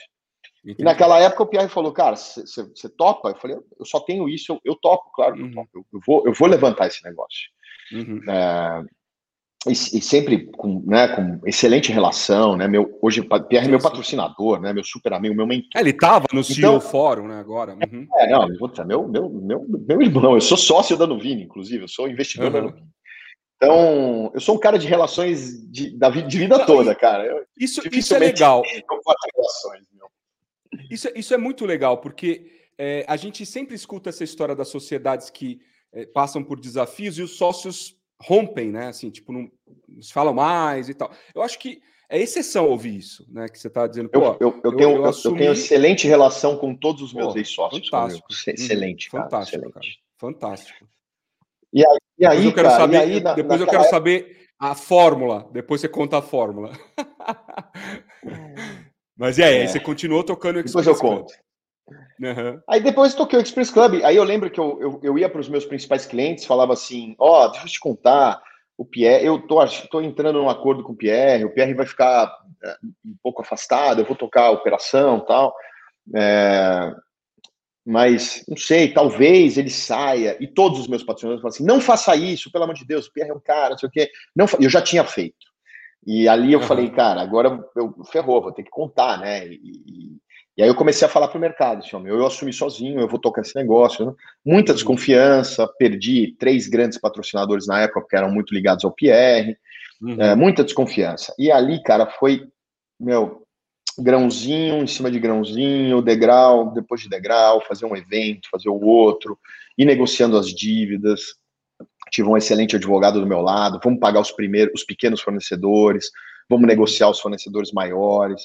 Entendi. E naquela época o Pierre falou, cara, você topa? Eu falei, eu só tenho isso, eu, eu topo, claro, uhum. eu, topo. Eu, eu, vou, eu vou levantar esse negócio. Uhum. É, e, e, sempre com, né, com excelente relação, né? Meu, hoje Pierre é meu patrocinador, né? Meu super amigo, meu mentor. É, ele estava no CEO então, Fórum, né? Agora. Uhum. É, não, meu, meu, meu, meu irmão, eu sou sócio da Nuvini, inclusive, eu sou investidor da Nuvini. Então, eu sou um cara de relações de, da vida, de vida toda, cara. Eu, isso, isso é legal. Relações, isso, isso é muito legal, porque é, a gente sempre escuta essa história das sociedades que é, passam por desafios e os sócios rompem, né? Assim, tipo, não, não se falam mais e tal. Eu acho que é exceção ouvir isso, né? Que você está dizendo. Pô, eu, eu, eu, tenho, eu, assumi... eu, tenho excelente relação com todos os meus ex-sócios. Fantástico. Excelente, cara, fantástico, excelente. Cara. Fantástico. E aí, e aí depois eu quero cara, saber, aí, na, depois eu quero época... saber a fórmula. Depois você conta a fórmula. Mas aí, é. você continuou tocando o Express Depois eu conto. Uhum. Aí depois toquei o Express Club. Aí eu lembro que eu, eu, eu ia para os meus principais clientes, falava assim: Ó, oh, deixa eu te contar, o Pierre, eu tô, tô entrando num acordo com o Pierre, o Pierre vai ficar é, um pouco afastado, eu vou tocar a operação tal. É, mas não sei, talvez ele saia. E todos os meus patrocinadores falam assim: não faça isso, pelo amor de Deus, o Pierre é um cara, não sei o quê. Não, eu já tinha feito. E ali eu uhum. falei, cara, agora eu ferrou, vou ter que contar, né? E, e aí eu comecei a falar para o mercado, assim, eu, eu assumi sozinho, eu vou tocar esse negócio. Né? Muita uhum. desconfiança, perdi três grandes patrocinadores na época, que eram muito ligados ao PR, uhum. é, muita desconfiança. E ali, cara, foi, meu, grãozinho em cima de grãozinho, degrau, depois de degrau, fazer um evento, fazer o outro, ir negociando as dívidas. Tive um excelente advogado do meu lado, vamos pagar os primeiros, os pequenos fornecedores, vamos negociar os fornecedores maiores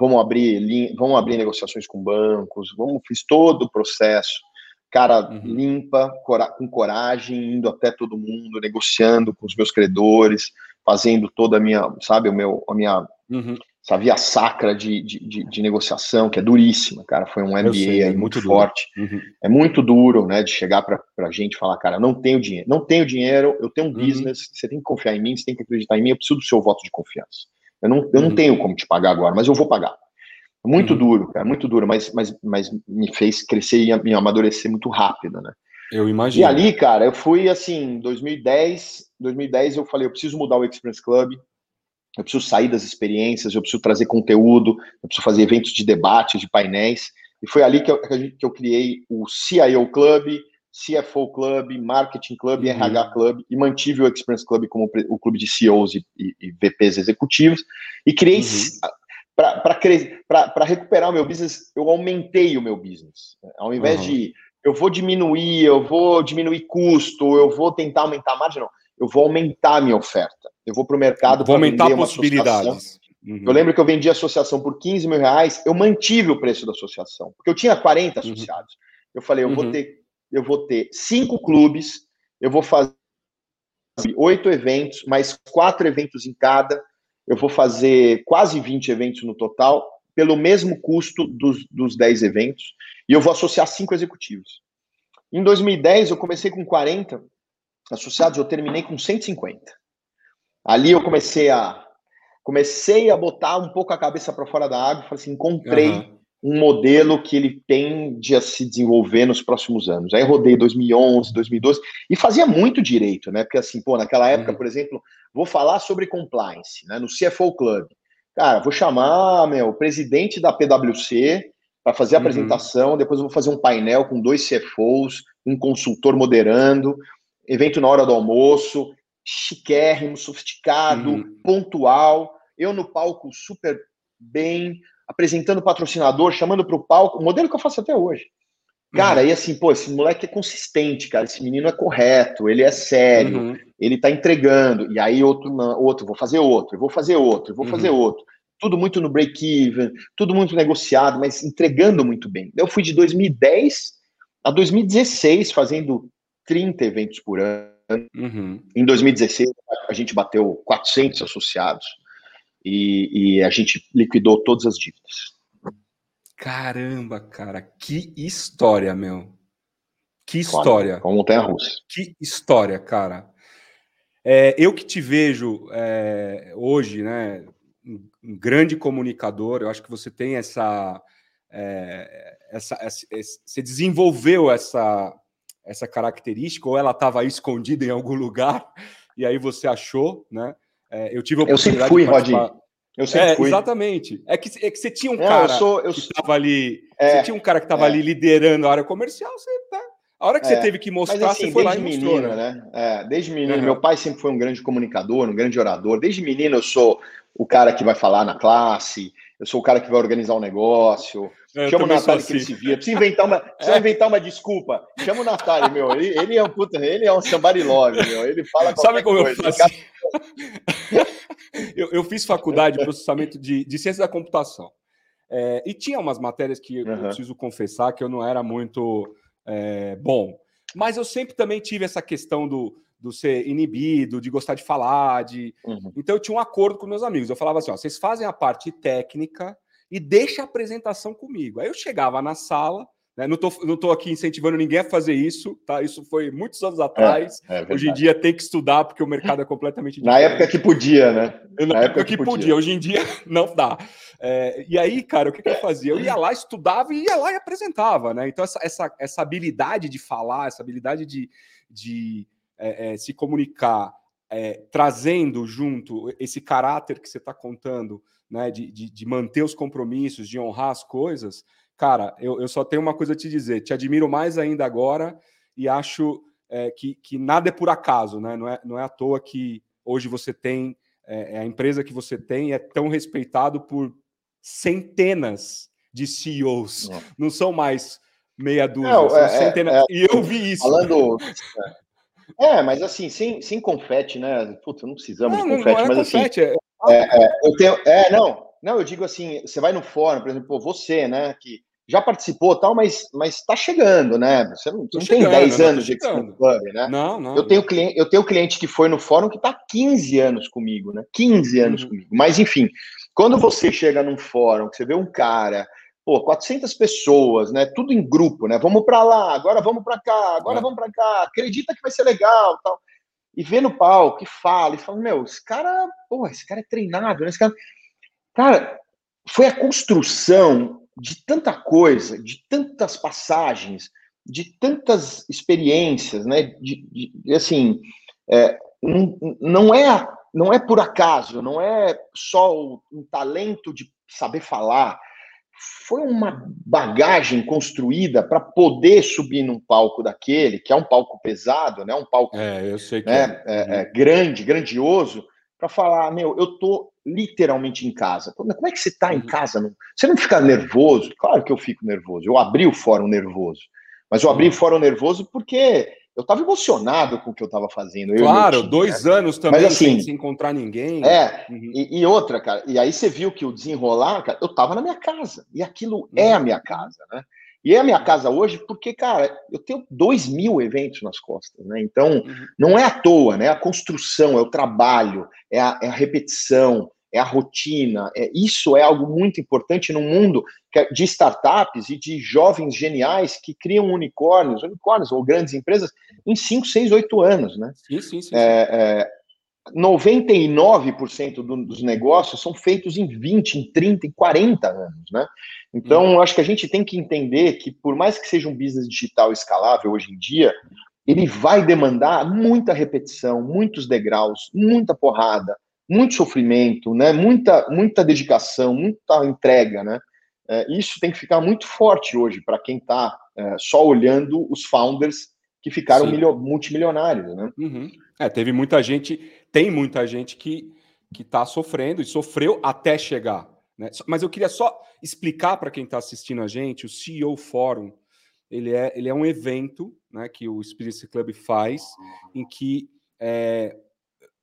vamos abrir, vamos abrir negociações com bancos, vamos, fiz todo o processo, cara uhum. limpa, cora, com coragem, indo até todo mundo, negociando com os meus credores, fazendo toda a minha, sabe, o meu, a minha, uhum. Essa via sacra de, de, de, de, negociação, que é duríssima, cara, foi um MBA sei, é muito, muito forte, uhum. é muito duro, né, de chegar para a gente e falar, cara, não tenho dinheiro, não tenho dinheiro, eu tenho um uhum. business, você tem que confiar em mim, você tem que acreditar em mim, eu preciso do seu voto de confiança. Eu não, eu não uhum. tenho como te pagar agora, mas eu vou pagar. Muito uhum. duro, cara, muito duro, mas, mas, mas me fez crescer e me amadurecer muito rápido, né? Eu imagino. E ali, cara, eu fui assim, 2010, 2010 eu falei, eu preciso mudar o Experience Club, eu preciso sair das experiências, eu preciso trazer conteúdo, eu preciso fazer eventos de debate, de painéis. E foi ali que eu, que eu criei o CIO Club, CFO Club, Marketing Club, uhum. RH Club, e mantive o Experience Club como o clube de CEOs e, e, e VPs executivos, e criei, uhum. para recuperar o meu business, eu aumentei o meu business. Ao invés uhum. de eu vou diminuir, eu vou diminuir custo, eu vou tentar aumentar a margem, não. Eu vou aumentar a minha oferta. Eu vou para o mercado para aumentar possibilidades. Uhum. Eu lembro que eu vendi a associação por 15 mil reais, eu mantive o preço da associação, porque eu tinha 40 uhum. associados. Eu falei, eu vou uhum. ter eu vou ter cinco clubes, eu vou fazer oito eventos, mais quatro eventos em cada, eu vou fazer quase 20 eventos no total, pelo mesmo custo dos, dos 10 eventos, e eu vou associar cinco executivos. Em 2010, eu comecei com 40 associados, eu terminei com 150. Ali eu comecei a comecei a botar um pouco a cabeça para fora da água, falei assim, encontrei uhum. um modelo que ele tende a se desenvolver nos próximos anos. Aí rodei 2011, 2012 e fazia muito direito, né? Porque assim, pô, naquela época, uhum. por exemplo, vou falar sobre compliance, né? No CFO Club. Cara, vou chamar, meu, o presidente da PwC para fazer a uhum. apresentação, depois eu vou fazer um painel com dois CFOs, um consultor moderando, evento na hora do almoço, chiquérrimo, sofisticado, uhum. pontual, eu no palco super bem, apresentando patrocinador, chamando para o palco, modelo que eu faço até hoje. Cara, uhum. e assim, pô, esse moleque é consistente, cara. Esse menino é correto, ele é sério, uhum. ele tá entregando. E aí outro, outro, vou fazer outro, vou fazer outro, vou uhum. fazer outro. Tudo muito no break-even, tudo muito negociado, mas entregando muito bem. Eu fui de 2010 a 2016 fazendo 30 eventos por ano. Uhum. Em 2016 a gente bateu 400 associados e, e a gente liquidou todas as dívidas. Caramba, cara, que história, meu. Que história. Como montanha russa. Que história, cara. É, eu que te vejo é, hoje, né, um grande comunicador, eu acho que você tem essa, é, essa, essa, você desenvolveu essa, essa característica, ou ela estava escondida em algum lugar, e aí você achou, né? É, eu tive a oportunidade eu sempre fui, participar... Eu sempre é, fui. Exatamente. É que, é que você tinha um Não, cara eu sou, eu que estava ali. É, você tinha um cara que estava é. ali liderando a área comercial, você tá. A hora que você é. teve que mostrar, Mas, assim, você foi lá e menino, mostrou, né? né? É, desde menino, uhum. meu pai sempre foi um grande comunicador, um grande orador. Desde menino eu sou o cara que vai falar na classe, eu sou o cara que vai organizar um negócio. É, Chama o Natália assim. que ele se via. Precisa inventar uma, precisa é. inventar uma desculpa. Chama o Natália, meu. Ele, ele é um puta, ele é um somebody love, meu. Ele fala Sabe como coisa. eu faço? eu, eu, fiz faculdade de processamento de, de ciência da computação. É, e tinha umas matérias que uhum. eu preciso confessar que eu não era muito é, bom. Mas eu sempre também tive essa questão do, do ser inibido, de gostar de falar, de. Uhum. Então eu tinha um acordo com meus amigos. Eu falava assim: ó, vocês fazem a parte técnica e deixa a apresentação comigo. Aí eu chegava na sala, né, não estou não tô aqui incentivando ninguém a fazer isso, tá? Isso foi muitos anos atrás. É, é Hoje em dia tem que estudar, porque o mercado é completamente diferente. Na época que podia, né? Na, Na época, época, que, podia. podia. Hoje em dia não dá. É, e aí, cara, o que, que, eu fazia? Eu ia lá, estudava e ia lá e apresentava, né? Então, essa, essa, essa habilidade de falar, essa habilidade de, de é, é, se comunicar, é, trazendo junto esse caráter que você está contando, né, de, de, de, manter os compromissos, de honrar as coisas, cara, eu, eu, só tenho uma coisa a te dizer, te admiro mais ainda agora e acho é, que, que, nada é por acaso, né? Não é, não é à toa que hoje você tem, é, é a empresa que você tem é tão respeitado por centenas de CEOs, não, não são mais meia dúzia, não, é, centenas. e eu vi isso. Falando, É, mas assim, sem, sem confete, né? Putz, não precisamos não, de confete, não é mas assim, confete, assim. É... É, eu tenho. É, não, não, eu digo assim, você vai no fórum, por exemplo, você, né, que já participou tal, mas mas está chegando, né? Você não, não chegando, tem 10 anos de Club, né? Não, não. Eu tenho cliente, eu tenho cliente que foi no fórum que está 15 anos comigo, né? 15 anos uhum. comigo. Mas enfim, quando você chega num fórum, que você vê um cara pô, 400 pessoas, né? Tudo em grupo, né? Vamos para lá, agora vamos para cá, agora é. vamos para cá. Acredita que vai ser legal, tal. E vê no palco, que fala, e fala, meu, esse cara, pô, esse cara é treinado, né? Esse cara, cara, foi a construção de tanta coisa, de tantas passagens, de tantas experiências, né? De, de assim, é, não, é não é por acaso, não é só um talento de saber falar, foi uma bagagem construída para poder subir num palco daquele, que é um palco pesado, né? Um palco é, eu sei que né? é. É, é grande, grandioso, para falar, meu, eu tô literalmente em casa. Como é que você está em uhum. casa? Você não fica nervoso? Claro que eu fico nervoso. Eu abri o fórum nervoso, mas eu abri uhum. o fórum nervoso porque eu estava emocionado com o que eu estava fazendo. Claro, time, dois né? anos também Mas, assim, sem, encontrar ninguém. É, uhum. e, e, outra, cara, e aí você viu que o desenrolar, cara, eu estava na minha casa, e aquilo uhum. é a minha casa, né? E é a minha casa hoje porque, cara, eu tenho dois mil eventos nas costas, né? Então, uhum. não é à toa, né? A construção, é o trabalho, é a, é a repetição, é a rotina. É, isso é algo muito importante no mundo é de startups e de jovens geniais que criam unicórnios, unicórnios ou grandes empresas em 5, 6, 8 anos, né? Sim, sim, sim. É, é, 99% do, dos negócios são feitos em 20, em 30, em 40 anos, né? Então, uhum. acho que a gente tem que entender que, por mais que seja um business digital escalável hoje em dia, ele vai demandar muita repetição, muitos degraus, muita porrada, muito sofrimento, né? Muita, muita dedicação, muita entrega, né? É, isso tem que ficar muito forte hoje para quem está é, só olhando os founders que ficaram multimilionários, né? Uhum. É, teve muita gente, tem muita gente que que está sofrendo e sofreu até chegar. Né? Mas eu queria só explicar para quem está assistindo a gente, o CEO Forum, ele é, ele é um evento né, que o Spirit Club faz, em que é,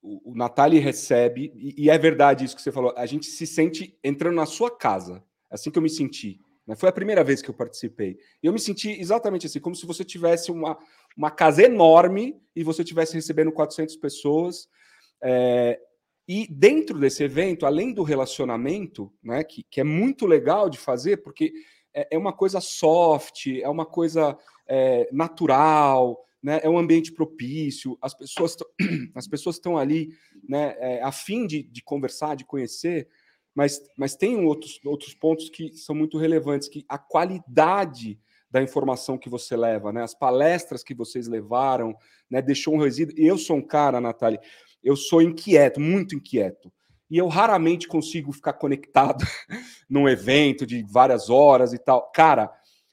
o, o Natali recebe, e, e, é verdade isso que você falou, a gente se sente entrando na sua casa, assim que eu me senti. Né? Foi a primeira vez que eu participei. E eu me senti exatamente assim, como se você tivesse uma, uma casa enorme e você estivesse recebendo 400 pessoas. É, e dentro desse evento, além do relacionamento, né, que, que é muito legal de fazer, porque é, é uma coisa soft, é uma coisa é, natural, né, é um ambiente propício, as pessoas as pessoas estão ali né, é, a fim de, de conversar, de conhecer, mas, mas tem outros, outros pontos que são muito relevantes, que a qualidade da informação que você leva, né? As palestras que vocês levaram, né? Deixou um resíduo. Eu sou um cara, Natália, eu sou inquieto, muito inquieto. E eu raramente consigo ficar conectado num evento de várias horas e tal. Cara,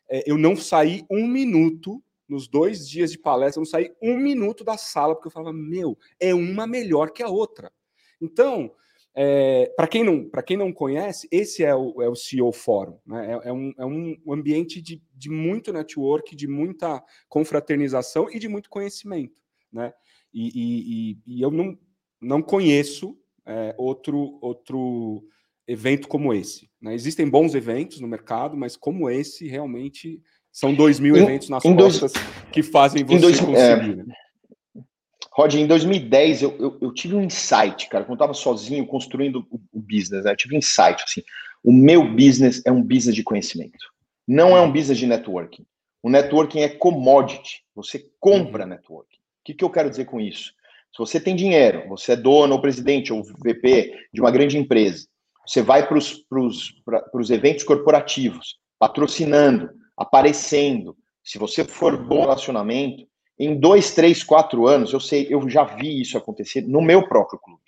é, eu não saí um minuto nos dois dias de palestra, eu não saí um minuto da sala, porque eu falava, meu, é uma melhor que a outra. Então, é, para quem, não, quem não conhece, esse é o, é o CEO Fórum. Né? É, é, um, é um ambiente de, de muito network, de muita confraternização e de muito conhecimento. Né? E, e, e eu não, não conheço é, outro, outro evento como esse. Né? Existem bons eventos no mercado, mas como esse, realmente são dois mil em, eventos nas costas dois, que fazem você dois, conseguir. É, né? Rod, em 2010 eu, eu, eu, tive um insight, cara, quando eu estava sozinho construindo o, o, business, né? eu tive um insight, assim, o meu business é um business de conhecimento, não é um business de networking. O networking é commodity, você compra uhum. networking. O que, que eu quero dizer com isso? Se você tem dinheiro, você é dono ou presidente ou VP de uma grande empresa, você vai para os eventos corporativos, patrocinando, aparecendo. Se você for bom relacionamento, em dois, três, quatro anos, eu sei, eu já vi isso acontecer no meu próprio clube.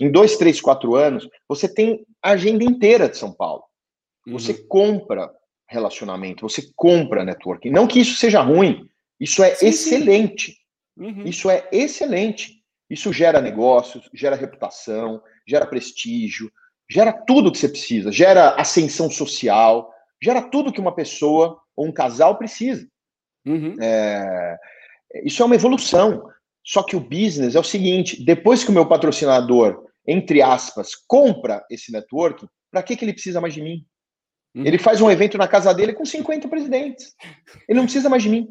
Em dois, três, quatro anos, você tem a agenda inteira de São Paulo. Você uhum. compra relacionamento, você compra networking. Não que isso seja ruim, isso é sim, excelente. Sim. Uhum. Isso é excelente. Isso gera negócios, gera reputação, gera prestígio, gera tudo que você precisa, gera ascensão social, gera tudo que uma pessoa ou um casal precisa. Uhum. É, isso é uma evolução. Só que o business é o seguinte: depois que o meu patrocinador, entre aspas, compra esse network, para que, que ele precisa mais de mim? Uhum. Ele faz um evento na casa dele com 50 presidentes. Ele não precisa mais de mim.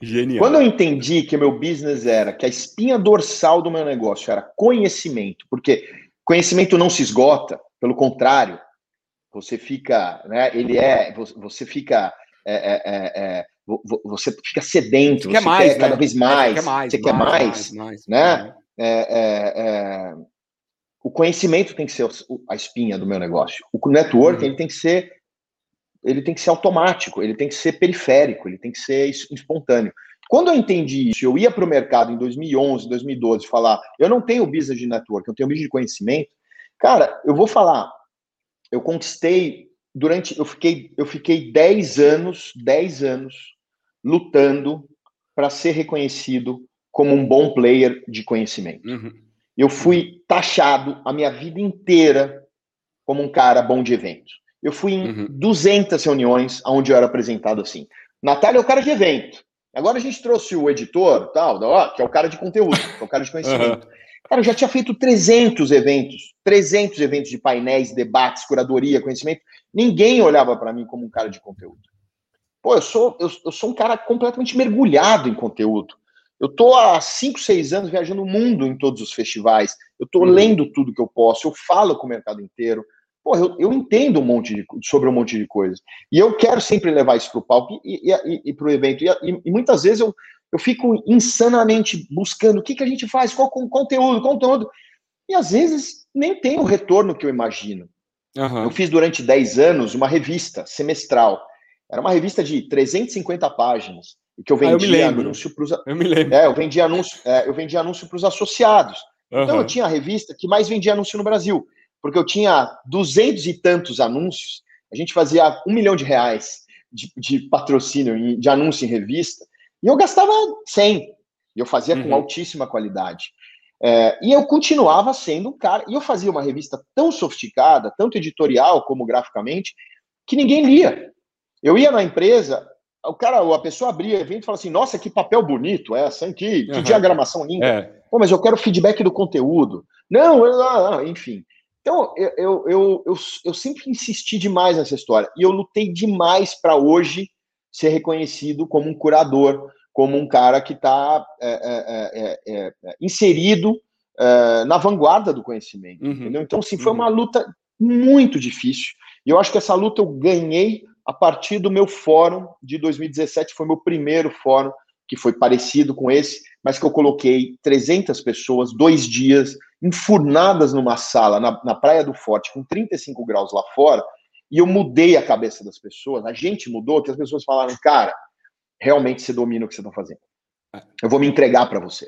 Genial. Quando eu entendi que o meu business era, que a espinha dorsal do meu negócio era conhecimento, porque conhecimento não se esgota, pelo contrário, você fica, né, ele é, você fica é, é, é, é você fica sedento, você, quer, mais, quer né? cada vez mais, você quer mais, você quer mais, mais, mais né? É, o conhecimento tem que ser a espinha do meu negócio. O network uhum. ele tem que ser ele tem que ser automático, ele tem que ser periférico, ele tem que ser espontâneo. Quando eu entendi isso, eu ia para o mercado em 2011, 2012 falar, eu não tenho business de network, eu tenho business de conhecimento. Cara, eu vou falar, eu conquistei durante, eu fiquei, eu fiquei 10 anos, 10 anos lutando para ser reconhecido como um bom player de conhecimento. Uhum. Eu fui taxado a minha vida inteira como um cara bom de evento. Eu fui em uhum. 200 reuniões onde eu era apresentado assim. Natália é o cara de evento. Agora a gente trouxe o editor, tal, que é o cara de conteúdo, que é o cara de conhecimento. Uhum. Cara, eu já tinha feito 300 eventos, 300 eventos de painéis, debates, curadoria, conhecimento. Ninguém olhava para mim como um cara de conteúdo. Pô, eu sou, eu, eu sou um cara completamente mergulhado em conteúdo. Eu tô há 5, 6 anos viajando o mundo em todos os festivais. Eu tô uhum. lendo tudo que eu posso, eu falo com o mercado inteiro. Pô, eu, eu entendo um monte de, sobre um monte de coisas. E eu quero sempre levar isso para o palco e, e, e, e para o evento. E, e, muitas vezes eu, eu fico insanamente buscando o que, que a gente faz, qual conteúdo, conteúdo. E às vezes nem tem o retorno que eu imagino. Uhum. Eu fiz durante 10 anos uma revista semestral. Era uma revista de 350 páginas. Que eu vendia ah, eu anúncio para os. Eu me lembro. É, eu vendia anúncio, é, eu vendia anúncio para os associados. Uhum. Então eu tinha a revista que mais vendia anúncio no Brasil. Porque eu tinha duzentos e tantos anúncios. A gente fazia um milhão de reais de, de patrocínio, de anúncio em revista. E eu gastava 100. E eu fazia uhum. com altíssima qualidade. É, e eu continuava sendo um cara. E eu fazia uma revista tão sofisticada, tanto editorial como graficamente, que ninguém lia. Eu ia na empresa, o cara, a pessoa abria evento e falava assim: Nossa, que papel bonito essa, hein? Que, que uhum. diagramação linda. É. Pô, mas eu quero feedback do conteúdo. Não, eu, enfim. Então, eu, eu, eu, eu sempre insisti demais nessa história. E eu lutei demais para hoje ser reconhecido como um curador, como um cara que está é é, é, é, é, inserido na vanguarda do conhecimento. Uhum. Entendeu? Então, assim, foi uhum. uma luta muito difícil. E eu acho que essa luta eu ganhei a partir do meu fórum de 2017, foi meu primeiro fórum, que foi parecido com esse, mas que eu coloquei 300 pessoas, dois dias, enfurnadas numa sala na, na Praia do Forte, com 35 graus lá fora, e eu mudei a cabeça das pessoas, a gente mudou, que as pessoas falaram, cara, realmente você domina o que você está fazendo. É. Eu vou me entregar para você.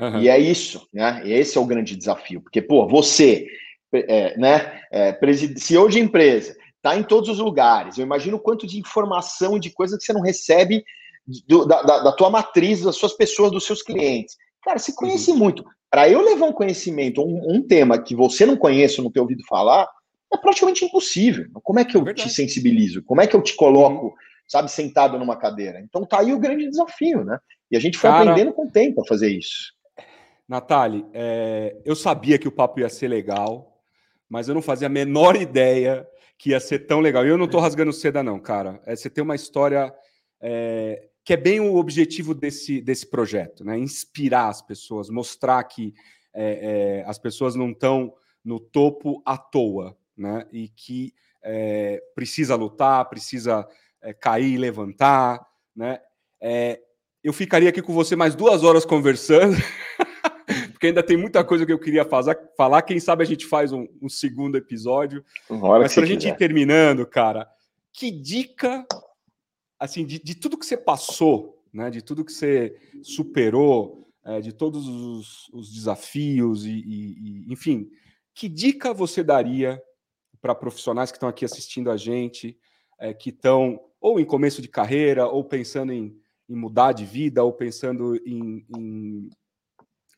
Uhum. E é isso, né? E esse é o grande desafio, porque, pô, você, é, né, é, CEO de empresa, tá em todos os lugares. Eu imagino o quanto de informação, de coisa que você não recebe do, da, da, da, tua matriz, das suas pessoas, dos seus clientes. Cara, você conhece uhum. muito. Para eu levar um conhecimento, um, um, tema que você não conhece ou não tem ouvido falar, é praticamente impossível. Como é que eu é te sensibilizo? Como é que eu te coloco, uhum. sabe, sentado numa cadeira? Então tá aí o grande desafio, né? E a gente foi Cara, aprendendo com o tempo a fazer isso. Natália, é, eu sabia que o papo ia ser legal, mas eu não fazia a menor ideia que ia ser tão legal. E eu não estou rasgando seda, não, cara. É, você tem uma história é, que é bem o objetivo desse, desse projeto, né? Inspirar as pessoas, mostrar que é, é, as pessoas não estão no topo à toa, né? E que é, precisa lutar, precisa é, cair e levantar, né? É, eu ficaria aqui com você mais duas horas conversando, porque ainda tem muita coisa que eu queria fazer, falar. Quem sabe a gente faz um, um segundo episódio. Mas para a gente ir terminando, cara, que dica assim, de, de tudo que você passou, né, de tudo que você superou, é, de todos os, os desafios e, e, e, enfim, que dica você daria para profissionais que estão aqui assistindo a gente, é, que estão ou em começo de carreira, ou pensando em, em mudar de vida, ou pensando em, em,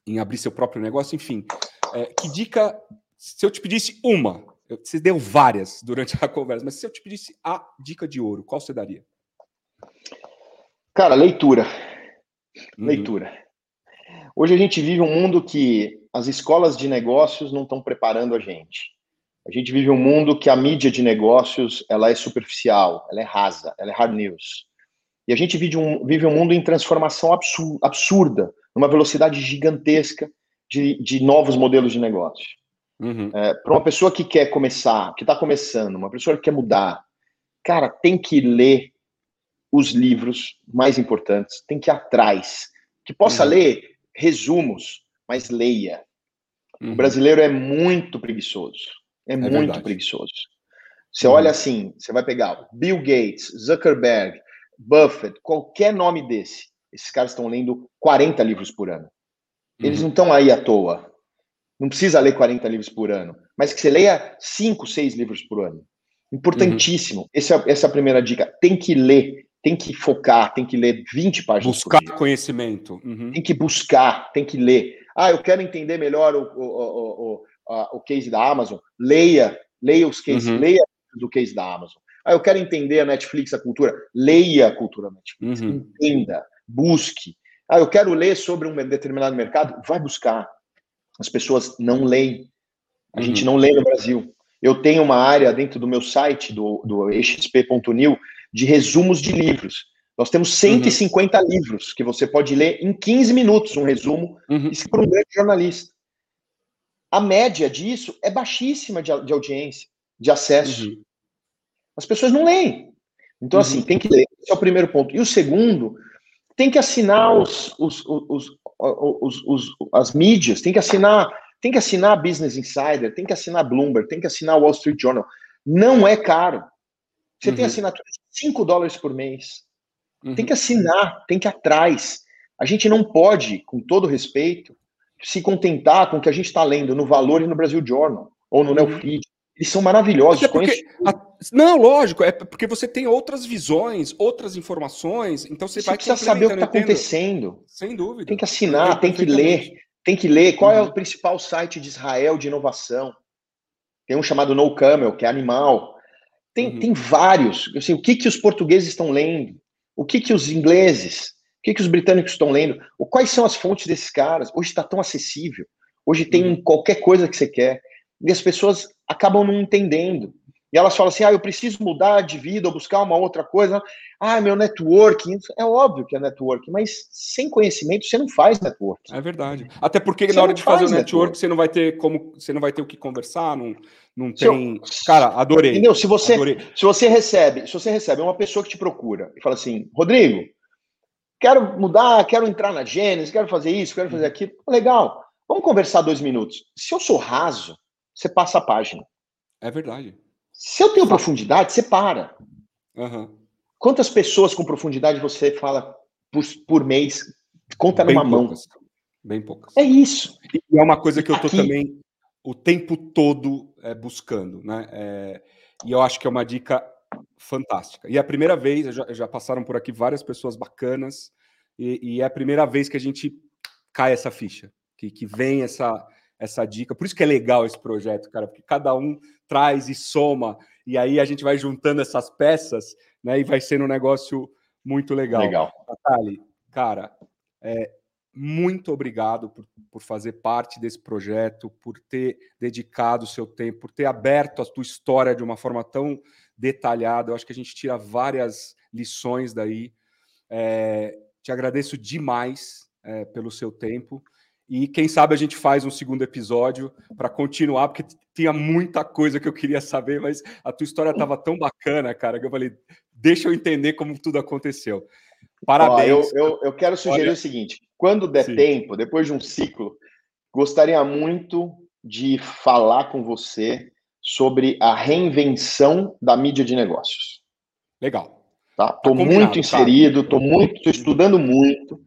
em, abrir seu próprio negócio, enfim, é, que dica, se eu te pedisse uma, você deu várias durante a conversa, mas se eu te pedisse a dica de ouro, qual você daria? Cara, leitura. Uhum. Leitura. Hoje a gente vive um mundo que as escolas de negócios não estão preparando a gente. A gente vive um mundo que a mídia de negócios ela é superficial, ela é rasa, ela é hard news. E a gente vive um, vive um mundo em transformação absurda, numa velocidade gigantesca de, de novos modelos de negócio. Uhum. É, Para uma pessoa que quer começar, que está começando, uma pessoa que quer mudar, cara, tem que ler os livros mais importantes, tem que ir atrás. Que possa uhum. ler resumos, mas leia. Uhum. O brasileiro é muito preguiçoso. É, é muito verdade. preguiçoso. Você uhum. olha assim, você vai pegar Bill Gates, Zuckerberg, Buffett, qualquer nome desse. Esses caras estão lendo 40 livros por ano. Eles uhum. não estão aí à toa. Não precisa ler 40 livros por ano, mas que você leia 5, 6 livros por ano. Importantíssimo. Uhum. Essa, é, essa é a primeira dica. Tem que ler tem que focar, tem que ler 20 páginas. Buscar conhecimento. Uhum. Tem que buscar, tem que ler. Ah, eu quero entender melhor o, o, o, o, o case da Amazon. Leia, leia os cases, uhum. leia do case da Amazon. Ah, eu quero entender a Netflix, a cultura. Leia a cultura Netflix. Uhum. Entenda, busque. Ah, eu quero ler sobre um determinado mercado. Vai buscar. As pessoas não leem. A gente uhum. não lê no Brasil. Eu tenho uma área dentro do meu site, do, do exp.new, de resumos de livros. Nós temos 150 uhum. livros que você pode ler em 15 minutos, um resumo, uhum. isso para um grande jornalista. A média disso é baixíssima de, de audiência, de acesso. Uhum. As pessoas não leem. Então, assim, uhum. tem que ler. Esse é o primeiro ponto. E o segundo, tem que assinar os, os, os, os, as mídias, tem que assinar, tem que assinar Business Insider, tem que assinar Bloomberg, tem que assinar Wall Street Journal. Não é caro. Você uhum. tem assinatura de 5 dólares por mês. Uhum. Tem que assinar, tem que ir atrás. A gente não pode, com todo respeito, se contentar com o que a gente está lendo no Valor e no Brasil Journal, ou no uhum. Neofeed. Eles são maravilhosos. Porque, a, não, lógico, é porque você tem outras visões, outras informações, então você, você vai precisa saber o que está acontecendo. Sem dúvida. Tem que assinar, tem que ler, tem que ler qual uhum. é o principal site de Israel de inovação. Tem um chamado No Camel, que é animal. Tem, uhum. tem vários. Assim, o que, que os portugueses estão lendo? O que, que os ingleses? O que, que os britânicos estão lendo? Quais são as fontes desses caras? Hoje está tão acessível. Hoje tem uhum. qualquer coisa que você quer. E as pessoas acabam não entendendo. E elas falam assim: ah, eu preciso mudar de vida ou buscar uma outra coisa. Ah, meu networking. É óbvio que é networking, mas sem conhecimento você não faz networking. É verdade. Até porque você na hora de fazer o network, network, você não vai ter como, você não vai ter o que conversar, não, não tem. Eu, Cara, adorei. Entendeu? Se você, adorei. se você recebe, se você recebe uma pessoa que te procura e fala assim, Rodrigo, quero mudar, quero entrar na Gênesis, quero fazer isso, quero fazer aquilo. Legal. Vamos conversar dois minutos. Se eu sou raso, você passa a página. É verdade. Se eu tenho profundidade, você para. Uhum. Quantas pessoas com profundidade você fala por, por mês? Conta Bem numa poucas. mão. Bem poucas. É isso. E é uma coisa que eu Aqui. também o tempo todo é, buscando, né? É, e eu acho que é uma dica fantástica. E é a primeira vez, já, já passaram por aqui várias pessoas bacanas, e, e, é a primeira vez que a gente cai essa ficha, que, que vem essa, essa dica. Por isso que é legal esse projeto, cara, porque cada um traz e soma, e aí a gente vai juntando essas peças, né? E vai sendo um negócio muito legal. Legal. Nathalie, cara, é, muito obrigado por, por fazer parte desse projeto, por ter dedicado o seu tempo, por ter aberto a tua história de uma forma tão detalhada. Eu acho que a gente tira várias lições daí. É, te agradeço demais é, pelo seu tempo. E quem sabe a gente faz um segundo episódio para continuar, porque tinha muita coisa que eu queria saber, mas a tua história estava tão bacana, cara, que eu falei, deixa eu entender como tudo aconteceu. Parabéns. Ó, eu, eu, eu, quero sugerir Olha... o seguinte: quando der Sim. tempo, depois de um ciclo, gostaria muito de falar com você sobre a reinvenção da mídia de negócios. Legal. Tá? Tô tá muito inserido, tá? tô muito, tô estudando muito.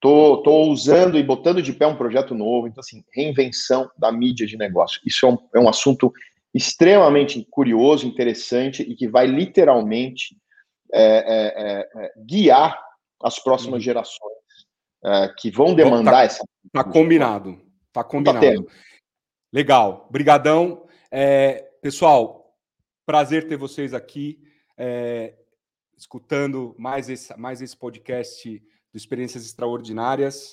Tô, tô usando e botando de pé um projeto novo. Então, assim, reinvenção da mídia de negócio. Isso é um, é um assunto extremamente curioso, interessante e que vai literalmente é, é, é, é guiar as próximas uhum. gerações é, que vão demandar tá, essa. Tá combinado. Tá combinado. Tá Legal. Brigadão. É, pessoal, prazer ter vocês aqui escutando mais esse, mais esse podcast do Experiências Extraordinárias.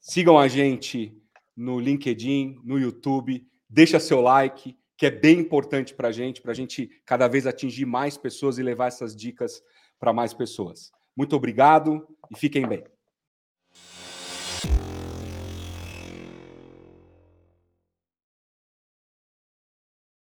Sigam a gente no LinkedIn, no YouTube, deixa seu like, que é bem importante para a gente, para a gente cada vez atingir mais pessoas e levar essas dicas para mais pessoas. Muito obrigado e fiquem bem.